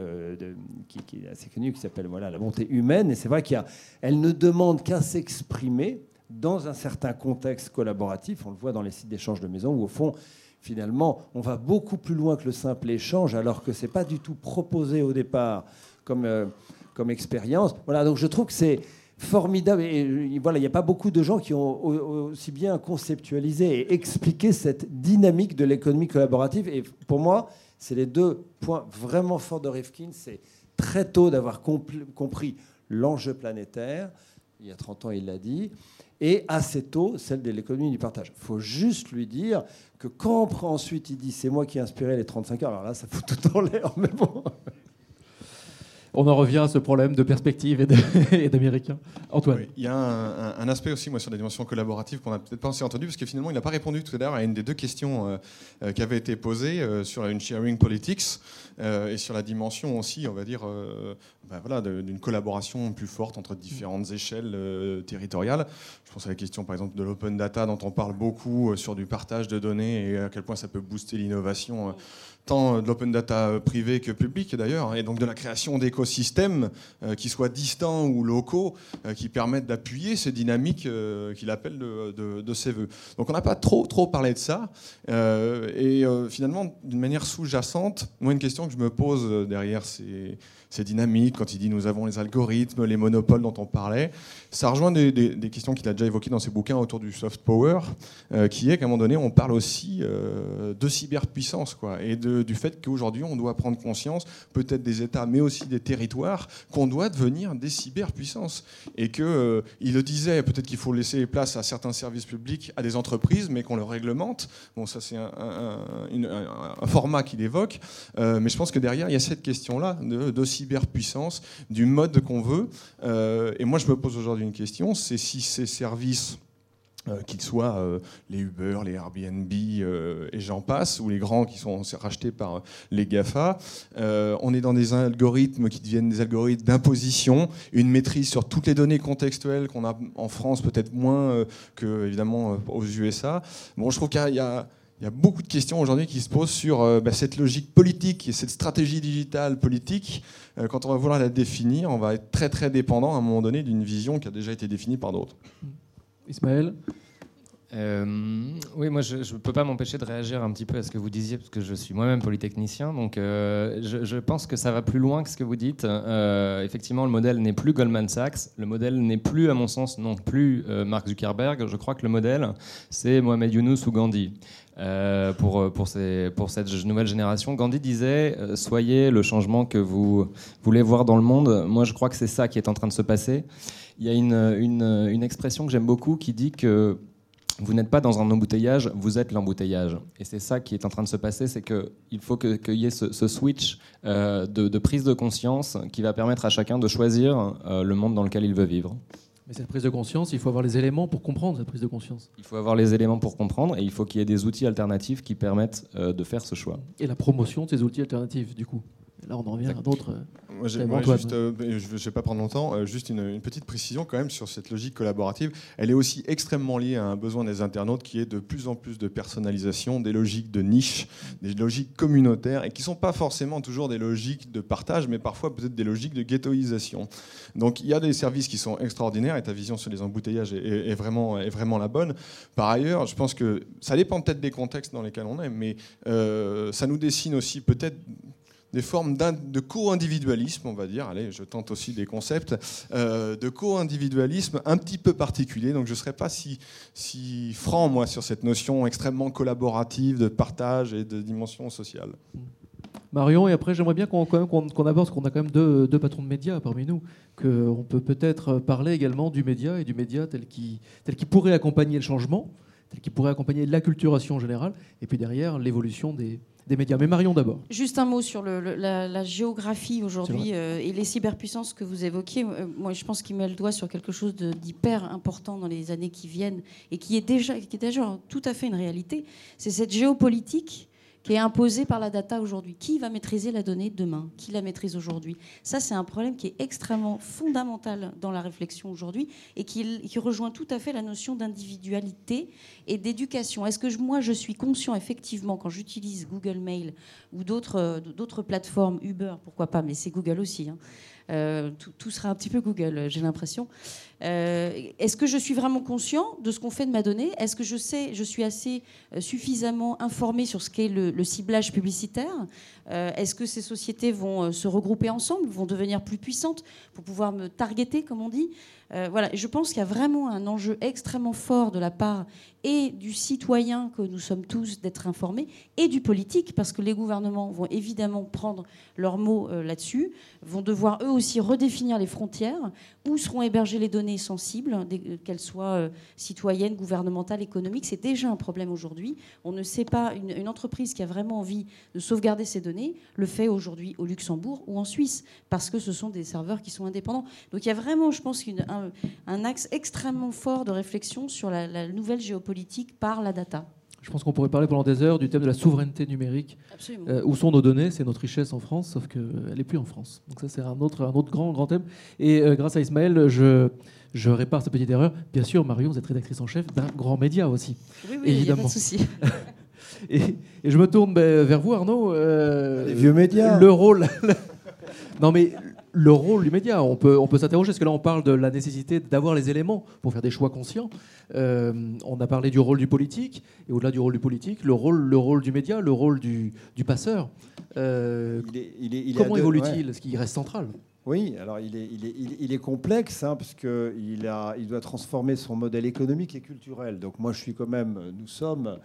qui est assez connu qui s'appelle voilà, La bonté humaine. Et c'est vrai qu'elle ne demande qu'à s'exprimer dans un certain contexte collaboratif. On le voit dans les sites d'échange de maisons où, au fond, finalement, on va beaucoup plus loin que le simple échange, alors que c'est pas du tout proposé au départ comme, euh, comme expérience. Voilà, donc je trouve que c'est formidable. Et, euh, voilà, il n'y a pas beaucoup de gens qui ont au- aussi bien conceptualisé et expliqué cette dynamique de l'économie collaborative. Et pour moi, c'est les deux points vraiment forts de Rifkin. C'est très tôt d'avoir compris l'enjeu planétaire. Il y a 30 ans, il l'a dit. Et assez tôt, celle de l'économie du partage. Il faut juste lui dire que quand on prend ensuite, il dit c'est moi qui ai inspiré les 35 heures. Alors là, ça fout tout en l'air, mais bon. On en revient à ce problème de perspective et d'américain. Antoine Il y a un, aspect aussi moi, sur la dimension collaborative qu'on n'a peut-être pas assez entendu, parce que finalement, il n'a pas répondu tout à l'heure à une des deux questions euh, euh, qui avaient été posées euh, sur une sharing politics et sur la dimension aussi, on va dire, bah, voilà, d'une collaboration plus forte entre différentes échelles territoriales. Je pense à la question, par exemple, de l'open data, dont on parle beaucoup sur du partage de données et à quel point ça peut booster l'innovation. Tant de l'open data privé que public d'ailleurs, hein, et donc de la création d'écosystèmes euh, qui soient distants ou locaux, euh, qui permettent d'appuyer ces dynamiques euh, qu'il appelle de, de- ses voeux. Donc on n'a pas trop, trop parlé de ça, et finalement, d'une manière sous-jacente, moi une question que je me pose derrière ces, ces dynamiques, quand il dit nous avons les algorithmes, les monopoles dont on parlait, ça rejoint des, questions qu'il a déjà évoquées dans ses bouquins autour du soft power, euh, qui est qu'à un moment donné, on parle aussi euh, de cyberpuissance, quoi, et de- du fait qu'aujourd'hui, on doit prendre conscience, peut-être des États, mais aussi des territoires, qu'on doit devenir des cyberpuissances. Et que, euh, il le disait, peut-être qu'il faut laisser place à certains services publics, à des entreprises, mais qu'on le réglemente. Bon, ça, c'est un format qu'il évoque. Euh, mais je pense que derrière, il y a cette question-là de, de cyberpuissance, du mode qu'on veut. Euh, et moi, je me pose aujourd'hui une question, c'est si ces services euh, qu'ils soient euh, les Uber, les Airbnb et j'en passe, ou les grands qui sont rachetés par les GAFA. On est dans des algorithmes qui deviennent des algorithmes d'imposition, une maîtrise sur toutes les données contextuelles qu'on a en France, peut-être moins que évidemment aux USA. Bon, je trouve qu'il y a- il y a beaucoup de questions aujourd'hui qui se posent sur euh, bah, cette logique politique et cette stratégie digitale politique. Euh, quand on va vouloir la définir, on va être très très dépendant à un moment donné d'une vision qui a déjà été définie par d'autres. Ismaël Euh, oui, moi je ne peux pas m'empêcher de réagir un petit peu à ce que vous disiez, parce que je suis moi-même polytechnicien, donc euh, je, je pense que ça va plus loin que ce que vous dites. Euh, effectivement, le modèle n'est plus Goldman Sachs, le modèle n'est plus, à mon sens, non plus euh, Mark Zuckerberg. Je crois que le modèle, c'est Mohamed Younous ou Gandhi. Euh, pour, pour, cette nouvelle génération, Gandhi disait euh, Soyez le changement que vous voulez voir dans le monde. Moi, je crois que c'est ça qui est en train de se passer. Il y a une, expression que j'aime beaucoup qui dit que vous n'êtes pas dans un embouteillage, vous êtes l'embouteillage. Et c'est ça qui est en train de se passer, c'est qu'il faut qu'il y ait ce, switch euh, de, prise de conscience qui va permettre à chacun de choisir euh, le monde dans lequel il veut vivre. Mais cette prise de conscience, il faut avoir les éléments pour comprendre cette prise de conscience. Il faut avoir les éléments pour comprendre et il faut qu'il y ait des outils alternatifs qui permettent euh, de faire ce choix. Et la promotion de ces outils alternatifs, du coup. Et là, on en revient à d'autres. Moi, j'ai- T'aimes moi, Antoine. juste, euh, je ne vais pas prendre longtemps, euh, juste une, une petite précision quand même sur cette logique collaborative. Elle est aussi extrêmement liée à un besoin des internautes qui est de plus en plus de personnalisation, des logiques de niche, des logiques communautaires et qui ne sont pas forcément toujours des logiques de partage, mais parfois peut-être des logiques de ghettoisation. Donc il y a des services qui sont extraordinaires et ta vision sur les embouteillages est, est- est vraiment, est vraiment la bonne. Par ailleurs, je pense que ça dépend peut-être des contextes dans lesquels on est, mais euh, ça nous dessine aussi peut-être des formes de co-individualisme, on va dire. Allez, je tente aussi des concepts euh, de co-individualisme un petit peu particuliers. Donc je ne serais pas si, si franc, moi, sur cette notion extrêmement collaborative de partage et de dimension sociale. Marion, et après j'aimerais bien qu'on qu aborde, parce qu'on a quand même deux, deux, patrons de médias parmi nous, qu'on peut peut-être parler également du média et du média tel qui, tel qui pourrait accompagner le changement, tel qui pourrait accompagner l'acculturation générale, et puis derrière l'évolution des, des médias. Mais Marion d'abord. Juste un mot sur le, le, la, la, géographie aujourd'hui euh, et les cyberpuissances que vous évoquiez. Euh, moi, je pense qu'il met le doigt sur quelque chose d'hyper important dans les années qui viennent et qui est déjà, qui est déjà tout à fait une réalité. C'est cette géopolitique qui est imposée par la data aujourd'hui. Qui va maîtriser la donnée demain Qui la maîtrise aujourd'hui Ça, c'est un problème qui est extrêmement fondamental dans la réflexion aujourd'hui et qui, rejoint tout à fait la notion d'individualité et d'éducation. Est-ce que moi, je suis conscient effectivement quand j'utilise Google Mail ou d'autres plateformes, Uber, pourquoi pas, mais c'est Google aussi. Hein, euh, tout, sera un petit peu Google, j'ai l'impression. Euh, Est-ce que je suis vraiment conscient de ce qu'on fait de ma donnée? Est-ce que je sais, je suis assez euh, suffisamment informé sur ce qu'est le, ciblage publicitaire? Euh, Est-ce que ces sociétés vont se regrouper ensemble, vont devenir plus puissantes pour pouvoir me targeter, comme on dit? Voilà, je pense qu'il y a vraiment un enjeu extrêmement fort de la part et du citoyen que nous sommes tous d'être informés et du politique, parce que les gouvernements vont évidemment prendre leurs mots euh, là-dessus, vont devoir eux aussi redéfinir les frontières, où seront hébergées les données sensibles, euh, qu'elles soient euh, citoyennes, gouvernementales, économiques. C'est déjà un problème aujourd'hui. On ne sait pas, une, une, entreprise qui a vraiment envie de sauvegarder ses données le fait aujourd'hui au Luxembourg ou en Suisse, parce que ce sont des serveurs qui sont indépendants. Donc il y a vraiment, je pense, une, un, un, axe extrêmement fort de réflexion sur la, la nouvelle géopolitique par la data. Je pense qu'on pourrait parler pendant des heures du thème de la souveraineté numérique. Euh, où sont nos données C'est notre richesse en France, sauf qu'elle n'est plus en France. Donc ça, c'est un autre, un autre grand, grand thème. Et euh, grâce à Ismaël, je, je répare cette petite erreur. Bien sûr, Marion, vous êtes rédactrice en chef d'un grand média aussi. Oui, oui, évidemment. Il n'y a pas de souci. et, et, je me tourne ben, vers vous, Arnaud. Euh, Les vieux médias. Le rôle... non, mais le rôle du média. On peut, on peut s'interroger, parce que là, on parle de la nécessité d'avoir les éléments pour faire des choix conscients. Euh, on a parlé du rôle du politique, et au-delà du rôle du politique, le rôle, le rôle du média, le rôle du, du passeur. Euh, il est, il est, il comment évolue-t-il ouais. Ce qui reste central? Oui, alors il est, complexe hein, parce qu'il il doit transformer son modèle économique et culturel. Donc moi, je suis quand même, nous sommes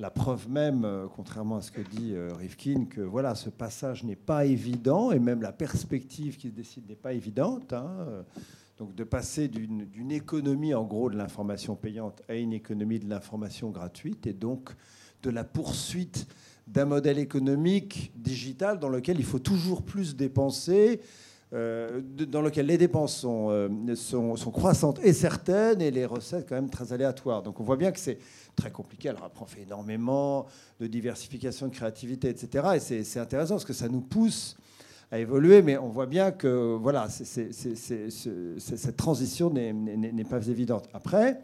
la preuve même, contrairement à ce que dit Rifkin, que voilà, ce passage n'est pas évident et même la perspective qui se décide n'est pas évidente. Hein. Donc de passer d'une économie en gros de l'information payante à une économie de l'information gratuite et donc de la poursuite d'un modèle économique digital dans lequel il faut toujours plus dépenser, euh, dans lequel les dépenses sont, euh, sont, sont, croissantes et certaines et les recettes quand même très aléatoires. Donc on voit bien que c'est très compliqué. Alors après, on fait énormément de diversification, de créativité, etc. Et c'est intéressant parce que ça nous pousse à évoluer, mais on voit bien que voilà, cette transition n'est pas évidente. Après,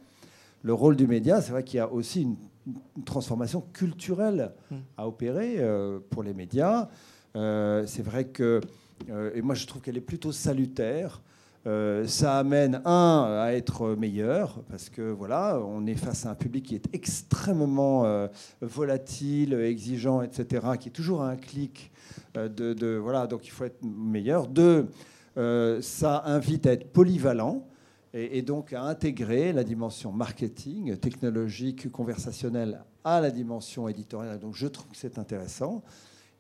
le rôle du média, c'est vrai qu'il y a aussi une, une, transformation culturelle à opérer euh, pour les médias. Euh, c'est vrai que, et moi je trouve qu'elle est plutôt salutaire. Euh, ça amène un à être meilleur parce que voilà, on est face à un public qui est extrêmement euh, volatile, exigeant, etc., qui est toujours à un clic euh, de, voilà, donc il faut être meilleur. Deux, euh, ça invite à être polyvalent et, et, donc à intégrer la dimension marketing, technologique, conversationnelle à la dimension éditoriale. Donc je trouve que c'est intéressant.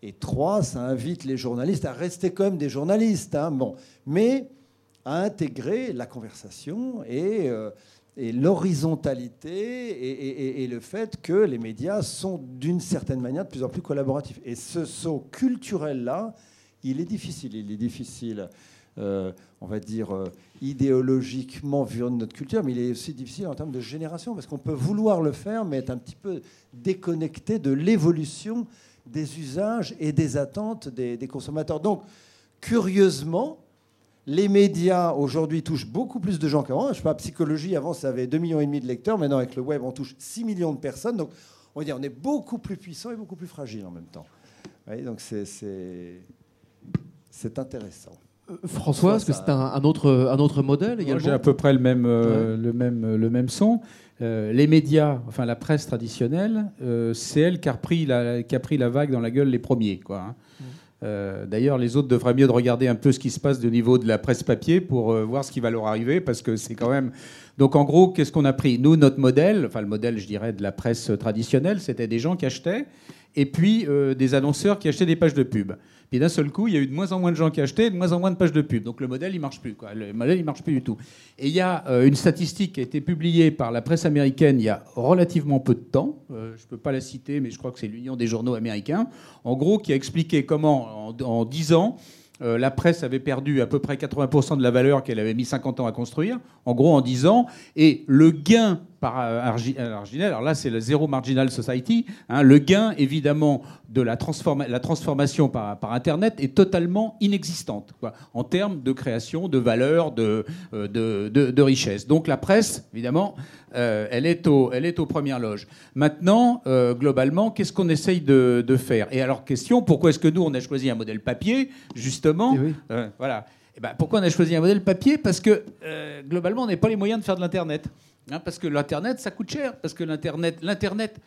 Et trois, ça invite les journalistes à rester comme des journalistes. Hein. Bon, mais à intégrer la conversation et, euh, l'horizontalité et, le fait que les médias sont d'une certaine manière de plus en plus collaboratifs. Et ce saut culturel-là, il est difficile. Il est difficile, euh, on va dire, euh, idéologiquement vu notre culture, mais il est aussi difficile en termes de génération, parce qu'on peut vouloir le faire, mais être un petit peu déconnecté de l'évolution des usages et des attentes des, des consommateurs. Donc, curieusement, les médias aujourd'hui touchent beaucoup plus de gens qu'avant. Je sais pas, psychologie, avant ça avait 2,5 millions et demi de lecteurs. Maintenant, avec le web, on touche 6 millions de personnes. Donc, on dire, on est beaucoup plus puissant et beaucoup plus fragile en même temps. Oui, donc, c'est intéressant. François, est-ce que c'est un, un, autre, un autre modèle également J'ai à peu près le même, euh, le même, le même son. Euh, les médias, enfin la presse traditionnelle, euh, c'est elle qui a, repris la, qui a pris la vague dans la gueule les premiers. Quoi, hein. mmh. Euh, D'ailleurs, les autres devraient mieux de regarder un peu ce qui se passe au niveau de la presse papier pour voir ce qui va leur arriver, parce que c'est quand même. Donc, en gros, qu'est-ce qu'on a pris? Nous, notre modèle, enfin le modèle, je dirais, de la presse traditionnelle, c'était des gens qui achetaient, et puis euh, des annonceurs qui achetaient des pages de pub. Puis d'un seul coup, il y a eu de moins en moins de gens qui achetaient, de moins en moins de pages de pub. Donc le modèle, il marche plus. Le modèle, il marche plus du tout. Et il y a euh, une statistique qui a été publiée par la presse américaine il y a relativement peu de temps. Euh, je ne peux pas la citer, mais je crois que c'est l'Union des journaux américains. En gros, qui a expliqué comment, en, en 10 ans, la presse avait perdu à peu près 80% de la valeur qu'elle avait mis 50 ans à construire, en gros en 10 ans, et le gain par euh, euh, marginal, alors là c'est le Zero Marginal Society, hein, le gain évidemment de la, transforma- la transformation par, par Internet est totalement inexistante quoi, en termes de création, de valeur, de, euh, de, de- de richesse. Donc la presse, évidemment, euh, elle, est au, elle est aux premières loges. Maintenant, euh, globalement, qu'est-ce qu'on essaye de, de faire? Et alors, question, pourquoi est-ce que nous, on a choisi un modèle papier, justement? Eh oui. Voilà. Eh ben, pourquoi on a choisi un modèle papier? Parce que, globalement, on n'a pas les moyens de faire de l'Internet. Hein, parce que l'Internet, ça coûte cher. Parce que l'Internet, l'Internet,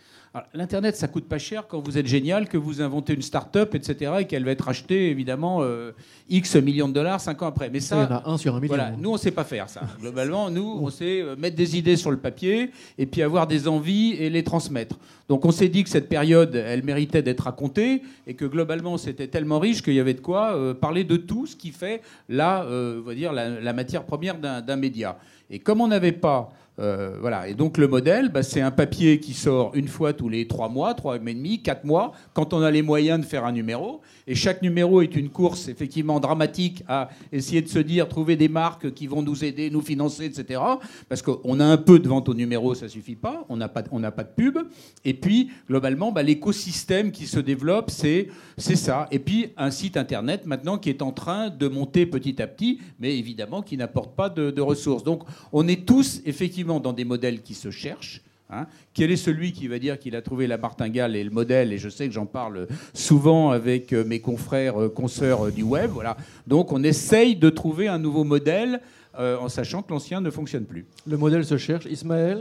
l'Internet, ça coûte pas cher quand vous êtes génial, que vous inventez une start-up, etc., et qu'elle va être achetée, évidemment, euh, X millions de dollars cinq ans après. Mais ça, il y en a un sur un million. voilà, nous on sait pas faire ça. Globalement, nous on sait euh, mettre des idées sur le papier et puis avoir des envies et les transmettre. Donc on s'est dit que cette période, elle méritait d'être racontée et que globalement c'était tellement riche qu'il y avait de quoi euh, parler de tout ce qui fait là, euh, on va dire la, la matière première d'un média. Et comme on n'avait pas euh, voilà. Et donc le modèle, bah, c'est un papier qui sort une fois tous les trois mois, trois mois et demi, quatre mois, quand on a les moyens de faire un numéro. Et chaque numéro est une course effectivement dramatique à essayer de se dire, trouver des marques qui vont nous aider, nous financer, etc. Parce qu'on a un peu de vente au numéro, ça suffit pas. On n'a pas, pas de pub. Et puis globalement, bah, l'écosystème qui se développe, c'est c'est ça. Et puis un site internet maintenant qui est en train de monter petit à petit, mais évidemment qui n'apporte pas de ressources. Donc on est tous effectivement dans des modèles qui se cherchent. hein. Quel est celui qui va dire qu'il a trouvé la martingale et le modèle? Et je sais que j'en parle souvent avec euh, mes confrères, euh, consoeurs euh, du web. Voilà. Donc on essaye de trouver un nouveau modèle euh, en sachant que l'ancien ne fonctionne plus. Le modèle se cherche. Ismaël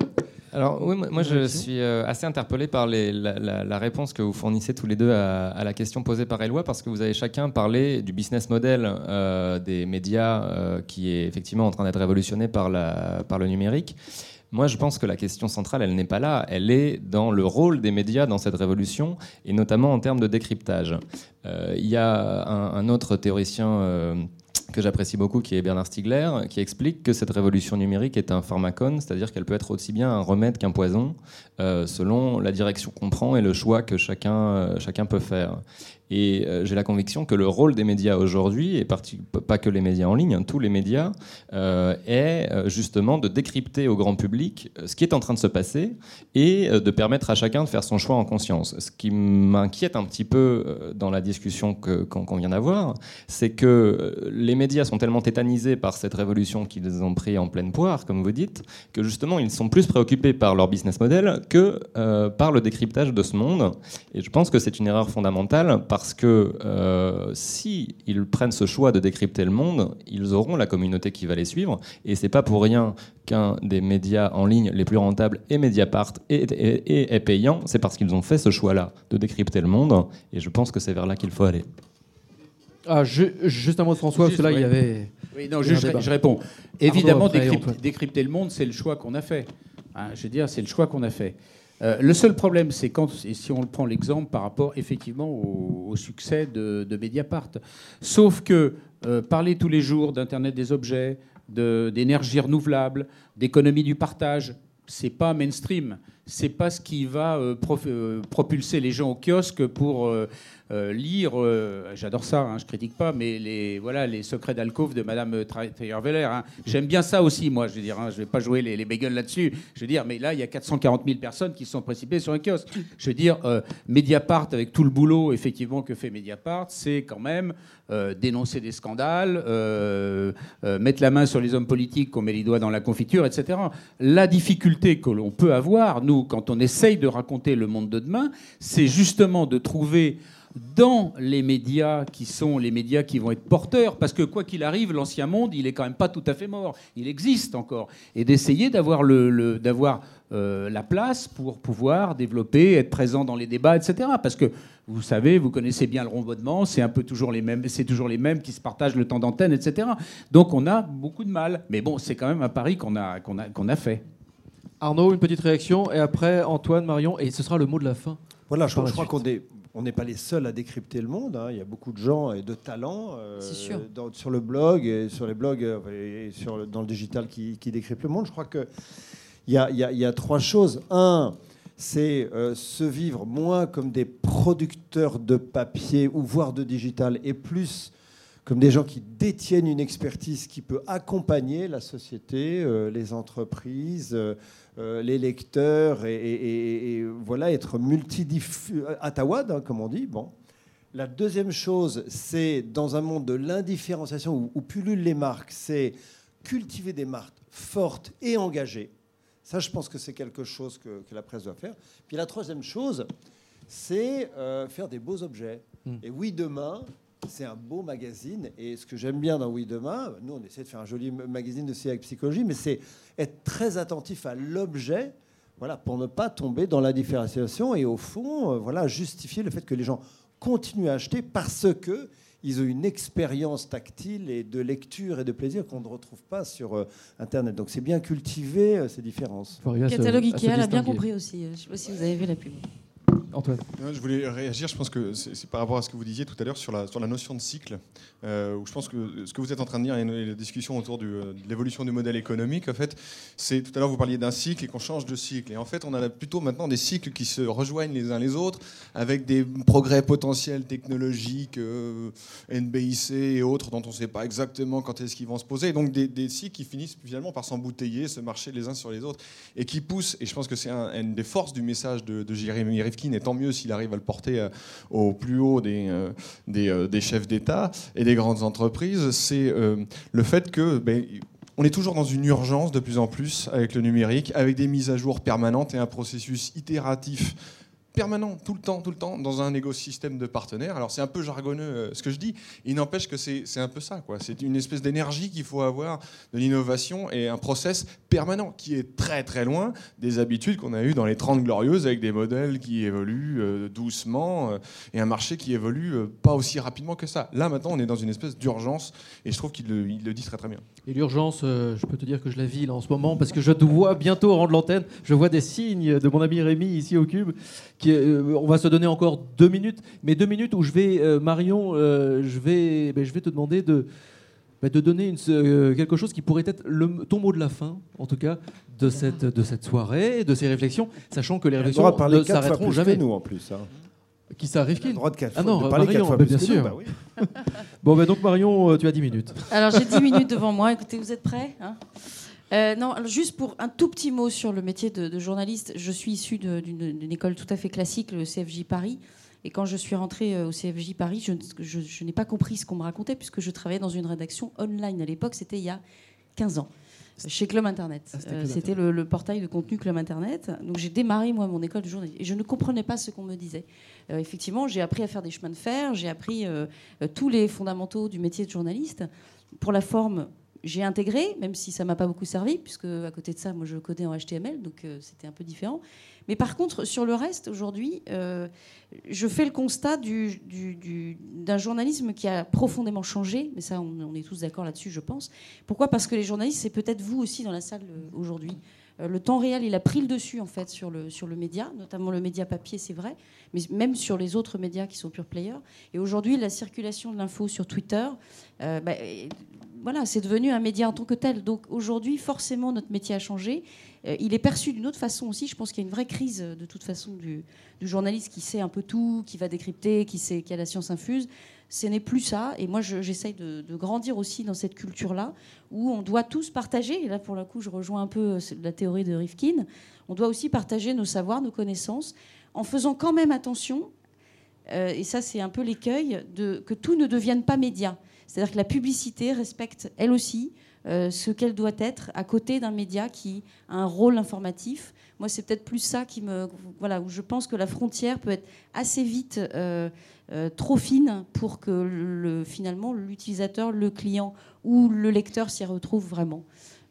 Alors oui, moi, moi, je suis euh, assez interpellé par les- la, la- la réponse que vous fournissez tous les deux à, à la question posée par Eloi, parce que vous avez chacun parlé du business model euh, des médias euh, qui est effectivement en train d'être révolutionné par, la, par le numérique. Moi, je pense que la question centrale, elle n'est pas là. Elle est dans le rôle des médias dans cette révolution, et notamment en termes de décryptage. Euh, Il y a un, un autre théoricien euh, que j'apprécie beaucoup, qui est Bernard Stiegler, qui explique que cette révolution numérique est un pharmacone, c'est-à-dire qu'elle peut être aussi bien un remède qu'un poison, euh, selon la direction qu'on prend et le choix que chacun, euh, chacun peut faire. Et euh, j'ai la conviction que le rôle des médias aujourd'hui, et pas que les médias en ligne, hein, tous les médias, euh, est euh, justement de décrypter au grand public ce qui est en train de se passer et de permettre à chacun de faire son choix en conscience. Ce qui m'inquiète un petit peu dans la discussion qu'on vient d'avoir, c'est que les médias sont tellement tétanisés par cette révolution qu'ils ont pris en pleine poire, comme vous dites, que justement ils sont plus préoccupés par leur business model que par le décryptage de ce monde. Et je pense que c'est une erreur fondamentale parce que euh, si ils prennent ce choix de décrypter le monde, ils auront la communauté qui va les suivre. Et c'est pas pour rien qu'un des médias en ligne les plus rentables est Mediapart et, et- et est payant. C'est parce qu'ils ont fait ce choix-là de décrypter le monde. Et je pense que c'est vers là qu'il faut aller. Ah, je- juste un mot de François, parce que là, Juste, il y avait. Oui, non, a je, réponds. Évidemment, décrypter le monde, c'est le choix qu'on a fait. Hein, je veux dire, c'est le choix qu'on a fait. Euh, le seul problème, c'est quand, et si on prend l'exemple par rapport effectivement au, succès de, Mediapart. Sauf que euh, parler tous les jours d'Internet des objets, d'énergie renouvelable, d'économie du partage, c'est pas mainstream. C'est pas ce qui va euh, euh, propulser les gens au kiosque pour euh, lire. J'adore ça, hein, je critique pas, mais les voilà les secrets d'alcôve de Madame Taylor-Veller. hein. J'aime bien ça aussi, moi. Je veux dire, hein, je vais pas jouer les, les bagels là-dessus. Je veux dire, mais là, il y a 440 000 personnes qui sont précipitées sur un kiosque. Je veux dire, Mediapart, avec tout le boulot effectivement que fait Mediapart, c'est quand même dénoncer des scandales, mettre la main sur les hommes politiques qu'on met les doigts dans la confiture, etc. La difficulté que l'on peut avoir, nous, quand on essaye de raconter le monde de demain, c'est justement de trouver dans les médias qui sont les médias qui vont être porteurs, parce que quoi qu'il arrive, l'ancien monde, il est quand même pas tout à fait mort, il existe encore, et d'essayer d'avoir le, euh, la place pour pouvoir développer, être présent dans les débats, etc. Parce que vous savez, vous connaissez bien le ronronnement, c'est un peu toujours les mêmes, c'est toujours les mêmes qui se partagent le temps d'antenne, etc. Donc on a beaucoup de mal, mais bon, c'est quand même un pari qu'on a, a, qu'on a fait. Arnaud, une petite réaction, et après Antoine, Marion, et ce sera le mot de la fin. Voilà, je, je crois qu'on est on n'est pas les seuls à décrypter le monde. hein. Il y a beaucoup de gens et de talents euh, dans- sur le blog et sur les blogs euh, et sur le- dans le digital qui, qui décryptent le monde. Je crois que il y y a trois choses. Un, c'est euh, se vivre moins comme des producteurs de papier ou voire de digital et plus comme des gens qui détiennent une expertise qui peut accompagner la société, euh, les entreprises, euh, euh, les lecteurs et, et- et- et voilà être multidiff atawad hein, comme on dit. Bon. La deuxième chose, c'est dans un monde de l'indifférenciation où, où pullulent les marques, c'est cultiver des marques fortes et engagées. Ça, je pense que c'est quelque chose que, que la presse doit faire. Puis la troisième chose, c'est euh, faire des beaux objets. Mm. Et oui, demain, c'est un beau magazine. Et ce que j'aime bien dans Oui Demain, nous, on essaie de faire un joli magazine aussi avec psychologie, mais c'est être très attentif à l'objet, voilà, pour ne pas tomber dans la différenciation et au fond, euh, voilà, justifier le fait que les gens continuent à acheter parce que ils ont une expérience tactile et de lecture et de plaisir qu'on ne retrouve pas sur euh, Internet. Donc c'est bien cultiver euh, ces différences. Catalogue Ikea l'a bien compris aussi. Je ne sais pas si vous avez vu la pub. Antoine. Je voulais réagir, je pense que c'est par rapport à ce que vous disiez tout à l'heure sur la, notion de cycle, euh, je pense que ce que vous êtes en train de dire et la discussion autour euh, de l'évolution du modèle économique, en fait, c'est tout à l'heure vous parliez d'un cycle et qu'on change de cycle. Et en fait, on a plutôt maintenant des cycles qui se rejoignent les uns les autres avec des progrès potentiels technologiques, euh, NBIC et autres dont on ne sait pas exactement quand est-ce qu'ils vont se poser. Donc des, cycles qui finissent finalement par s'embouteiller, se marcher les uns sur les autres et qui poussent, et je pense que c'est un- une des forces du message de, de Jérémy Rifkin, tant mieux s'il arrive à le porter euh, au plus haut des, euh, euh, des chefs d'État et des grandes entreprises, c'est le fait que ben, on est toujours dans une urgence de plus en plus avec le numérique, avec des mises à jour permanentes et un processus itératif permanent, tout le temps, tout le temps, dans un écosystème de partenaires. Alors c'est un peu jargonneux euh, ce que je dis, il n'empêche que c'est un peu ça. quoi. C'est une espèce d'énergie qu'il faut avoir, de l'innovation et un process permanent qui est très très loin des habitudes qu'on a eues dans les 30 glorieuses avec des modèles qui évoluent euh, doucement euh, et un marché qui évolue pas aussi rapidement que ça. Là maintenant on est dans une espèce d'urgence et je trouve qu'il le, le dit très très bien. Et l'urgence, je peux te dire que je la vis là en ce moment parce que je dois bientôt rendre l'antenne. Je vois des signes de mon ami Rémi ici au Cube. Qui, euh, on va se donner encore deux minutes, mais deux minutes où je vais, euh, Marion, euh, je, vais, ben, je vais te demander de, ben, de donner une, euh, quelque chose qui pourrait être le, ton mot de la fin, en tout cas, de cette, de cette soirée, de ces réflexions, sachant que les réflexions ne s'arrêteront jamais. que nous en plus. hein. Qui ça arrive On a le droit de, quatre Ah non, de parler Marion, quatre fois plus bien nous, sûr. bah oui. Bon, ben donc Marion, tu as 10 minutes. Alors j'ai 10 minutes devant moi. Écoutez, vous êtes prêts hein? Euh, non, alors, juste pour un tout petit mot sur le métier de, de journaliste. Je suis issue d'une école tout à fait classique, le CFJ Paris. Et quand je suis rentrée euh, au CFJ Paris, je, ne- je- je n'ai pas compris ce qu'on me racontait puisque je travaillais dans une rédaction online à l'époque. C'était il y a 15 ans. Chez Club Internet. Ah, c'était Euh, le, le portail de contenu Club Internet. Donc j'ai démarré moi mon école de journalisme et je ne comprenais pas ce qu'on me disait. Euh, effectivement, j'ai appris à faire des chemins de fer, j'ai appris euh, tous les fondamentaux du métier de journaliste. Pour la forme, j'ai intégré, même si ça m'a pas beaucoup servi, puisque à côté de ça, moi je codais en HTML, donc euh, c'était un peu différent. Mais par contre, sur le reste, aujourd'hui, euh, je fais le constat du- du- du- d'un journalisme qui a profondément changé, mais ça, on, est tous d'accord là-dessus, je pense. Pourquoi? Parce que les journalistes, c'est peut-être vous aussi dans la salle euh, aujourd'hui. Le temps réel, il a pris le dessus en fait sur le, sur le média, notamment le média papier, c'est vrai, mais même sur les autres médias qui sont pure players. Et aujourd'hui, la circulation de l'info sur Twitter, bah, voilà, c'est devenu un média en tant que tel. Donc aujourd'hui, forcément, notre métier a changé. Euh, il est perçu d'une autre façon aussi. Je pense qu'il y a une vraie crise euh, de toute façon du, journaliste qui sait un peu tout, qui va décrypter, qui, sait, qui a la science infuse. Ce n'est plus ça. Et moi, je- j'essaye de, grandir aussi dans cette culture-là, où on doit tous partager. Et là, pour le coup, je rejoins un peu euh, la théorie de Rifkin. On doit aussi partager nos savoirs, nos connaissances, en faisant quand même attention. et ça, c'est un peu l'écueil que tout ne devienne pas média. C'est-à-dire que la publicité respecte, elle aussi, euh, ce qu'elle doit être à côté d'un média qui a un rôle informatif. Moi, c'est peut-être plus ça qui me, voilà, où je pense que la frontière peut être assez vite euh, euh, trop fine pour que le, finalement l'utilisateur, le client ou le lecteur s'y retrouve vraiment.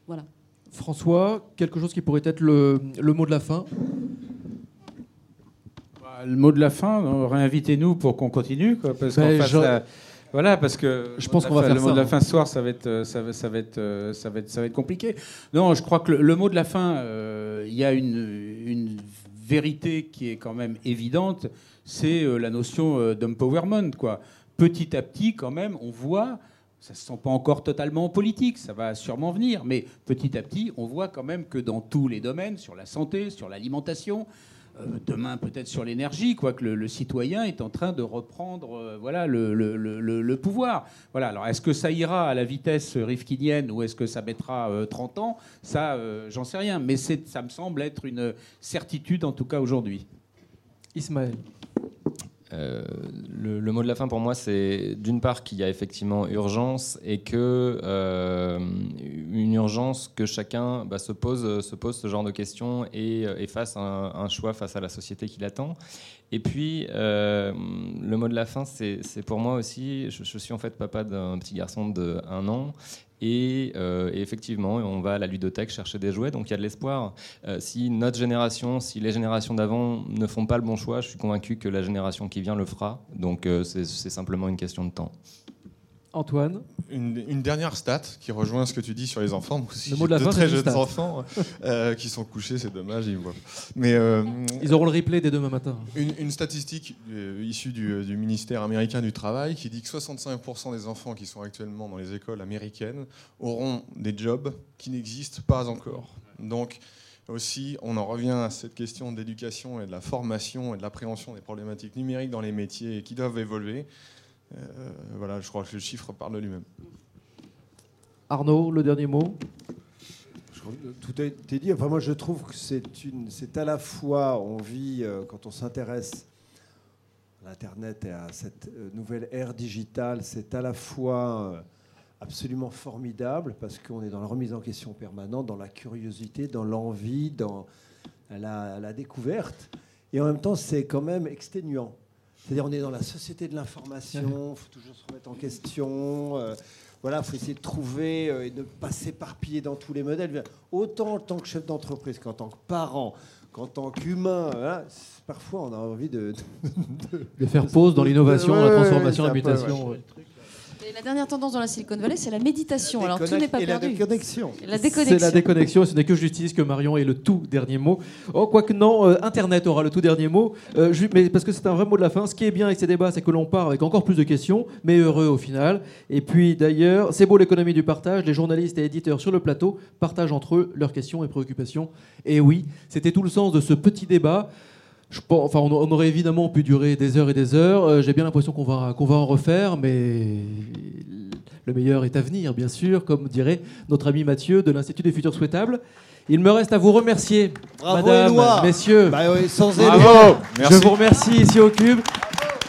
Voilà. François, quelque chose qui pourrait être le, le mot de la fin? Bah, Le mot de la fin, euh, réinvitez-nous pour qu'on continue. Quoi, parce Ben, qu'en face, je- la- Voilà, parce que Je pense qu'on va faire le mot ça, de la hein. fin ce soir, ça va être, euh, ça va, ça va être, euh, ça va être, ça va être compliqué. Non, je crois que le, le mot de la fin, euh, il y a une, une vérité qui est quand même évidente, c'est la notion d'empowerment, quoi. Petit à petit, quand même, on voit. Ça se sent pas encore totalement politique, ça va sûrement venir, mais petit à petit, on voit quand même que dans tous les domaines, sur la santé, sur l'alimentation, demain peut-être sur l'énergie, quoi que le, le citoyen est en train de reprendre euh, voilà, le, le- le- pouvoir. Voilà. Alors est-ce que ça ira à la vitesse rifkinienne ou est-ce que ça mettra euh, 30 ans? Ça, euh, j'en sais rien. Mais ça me semble être une certitude en tout cas aujourd'hui. Ismaël. Euh, le, mot de la fin pour moi, c'est d'une part qu'il y a effectivement urgence et que euh, une urgence que chacun bah, se pose, se pose ce genre de questions et, et fasse un, choix face à la société qui l'attend. Et puis euh, le mot de la fin, c'est c'est pour moi aussi. Je, je suis en fait papa d'un petit garçon de un an. Et, euh, et effectivement, on va à la ludothèque chercher des jouets, donc il y a de l'espoir. Euh, si notre génération, si les générations d'avant ne font pas le bon choix, je suis convaincu que la génération qui vient le fera. Donc euh, c'est simplement une question de temps. Antoine. Une, une dernière stat qui rejoint ce que tu dis sur les enfants. Moi aussi, Le mot de la j'ai fin, très une jeunes enfants euh, qui sont couchés, c'est dommage, ils me voient. Mais euh, Ils auront le replay dès demain matin. une, une statistique euh, issue du, du ministère américain du Travail qui dit que 65% des enfants qui sont actuellement dans les écoles américaines auront des jobs qui n'existent pas encore. Donc aussi, on en revient à cette question d'éducation et de la formation et de l'appréhension des problématiques numériques dans les métiers qui doivent évoluer. Euh, voilà, je crois que le chiffre parle de lui-même. Arnaud, le dernier mot. Tout a été dit. Enfin, moi, je trouve que c'est une, c'est à la fois, on vit euh, quand on s'intéresse à l'internet et à cette euh, nouvelle ère digitale, c'est à la fois euh, absolument formidable parce qu'on est dans la remise en question permanente, dans la curiosité, dans l'envie, dans la, la découverte, et en même temps, c'est quand même exténuant. C'est-à-dire, on est dans la société de l'information, il faut toujours se remettre en question. euh, voilà, il faut essayer de trouver euh, et de ne pas s'éparpiller dans tous les modèles. Autant en tant que chef d'entreprise qu'en tant que parent, qu'en tant qu'humain, voilà, c'est- parfois on a envie de. de- De faire pause dans l'innovation, Ouais, la transformation, mutation. ouais. Et la dernière tendance dans la Silicon Valley, c'est la méditation. Alors tout n'est pas et la perdu. déconnexion. La C'est déconnexion. la déconnexion, ce n'est que justice que Marion ait le tout dernier mot. Oh, quoique non, euh, Internet aura le tout dernier mot, Euh, mais parce que c'est un vrai mot de la fin. Ce qui est bien avec ces débats, c'est que l'on part avec encore plus de questions, mais heureux au final. Et puis d'ailleurs, c'est beau l'économie du partage. Les journalistes et éditeurs sur le plateau partagent entre eux leurs questions et préoccupations. Et oui, c'était tout le sens de ce petit débat. Je pense, enfin, on, on aurait évidemment pu durer des heures et des heures. Euh, J'ai bien l'impression qu'on va, qu'on va en refaire, mais le meilleur est à venir, bien sûr, comme dirait notre ami Mathieu de l'Institut des futurs souhaitables. Il me reste à vous remercier, Bravo, madame, Éloi. messieurs. Bah oui, sans Bravo. Je vous remercie ici au Cube.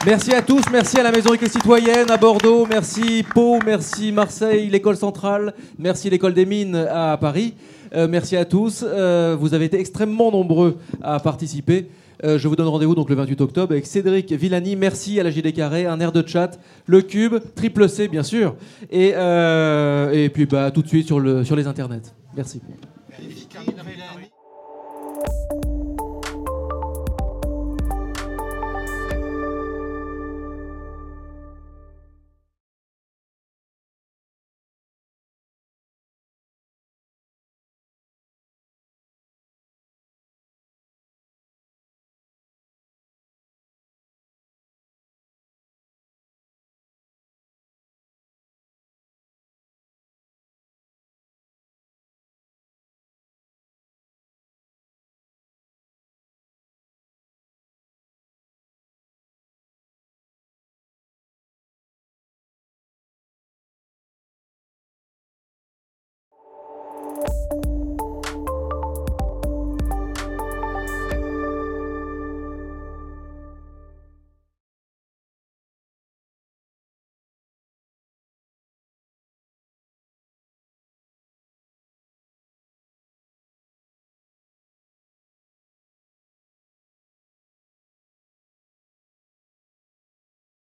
Merci à tous, merci à la Maison École Citoyenne à Bordeaux, merci Pau, merci Marseille, l'école centrale, merci l'école des mines à Paris. Euh, merci à tous, Euh, vous avez été extrêmement nombreux à participer. Euh, je vous donne rendez-vous donc le 28 octobre avec Cédric Villani. Merci à la JD Carré, un air de chat, le Cube, Triple C bien sûr, et, euh, puis bah, tout de suite sur les internets. Merci.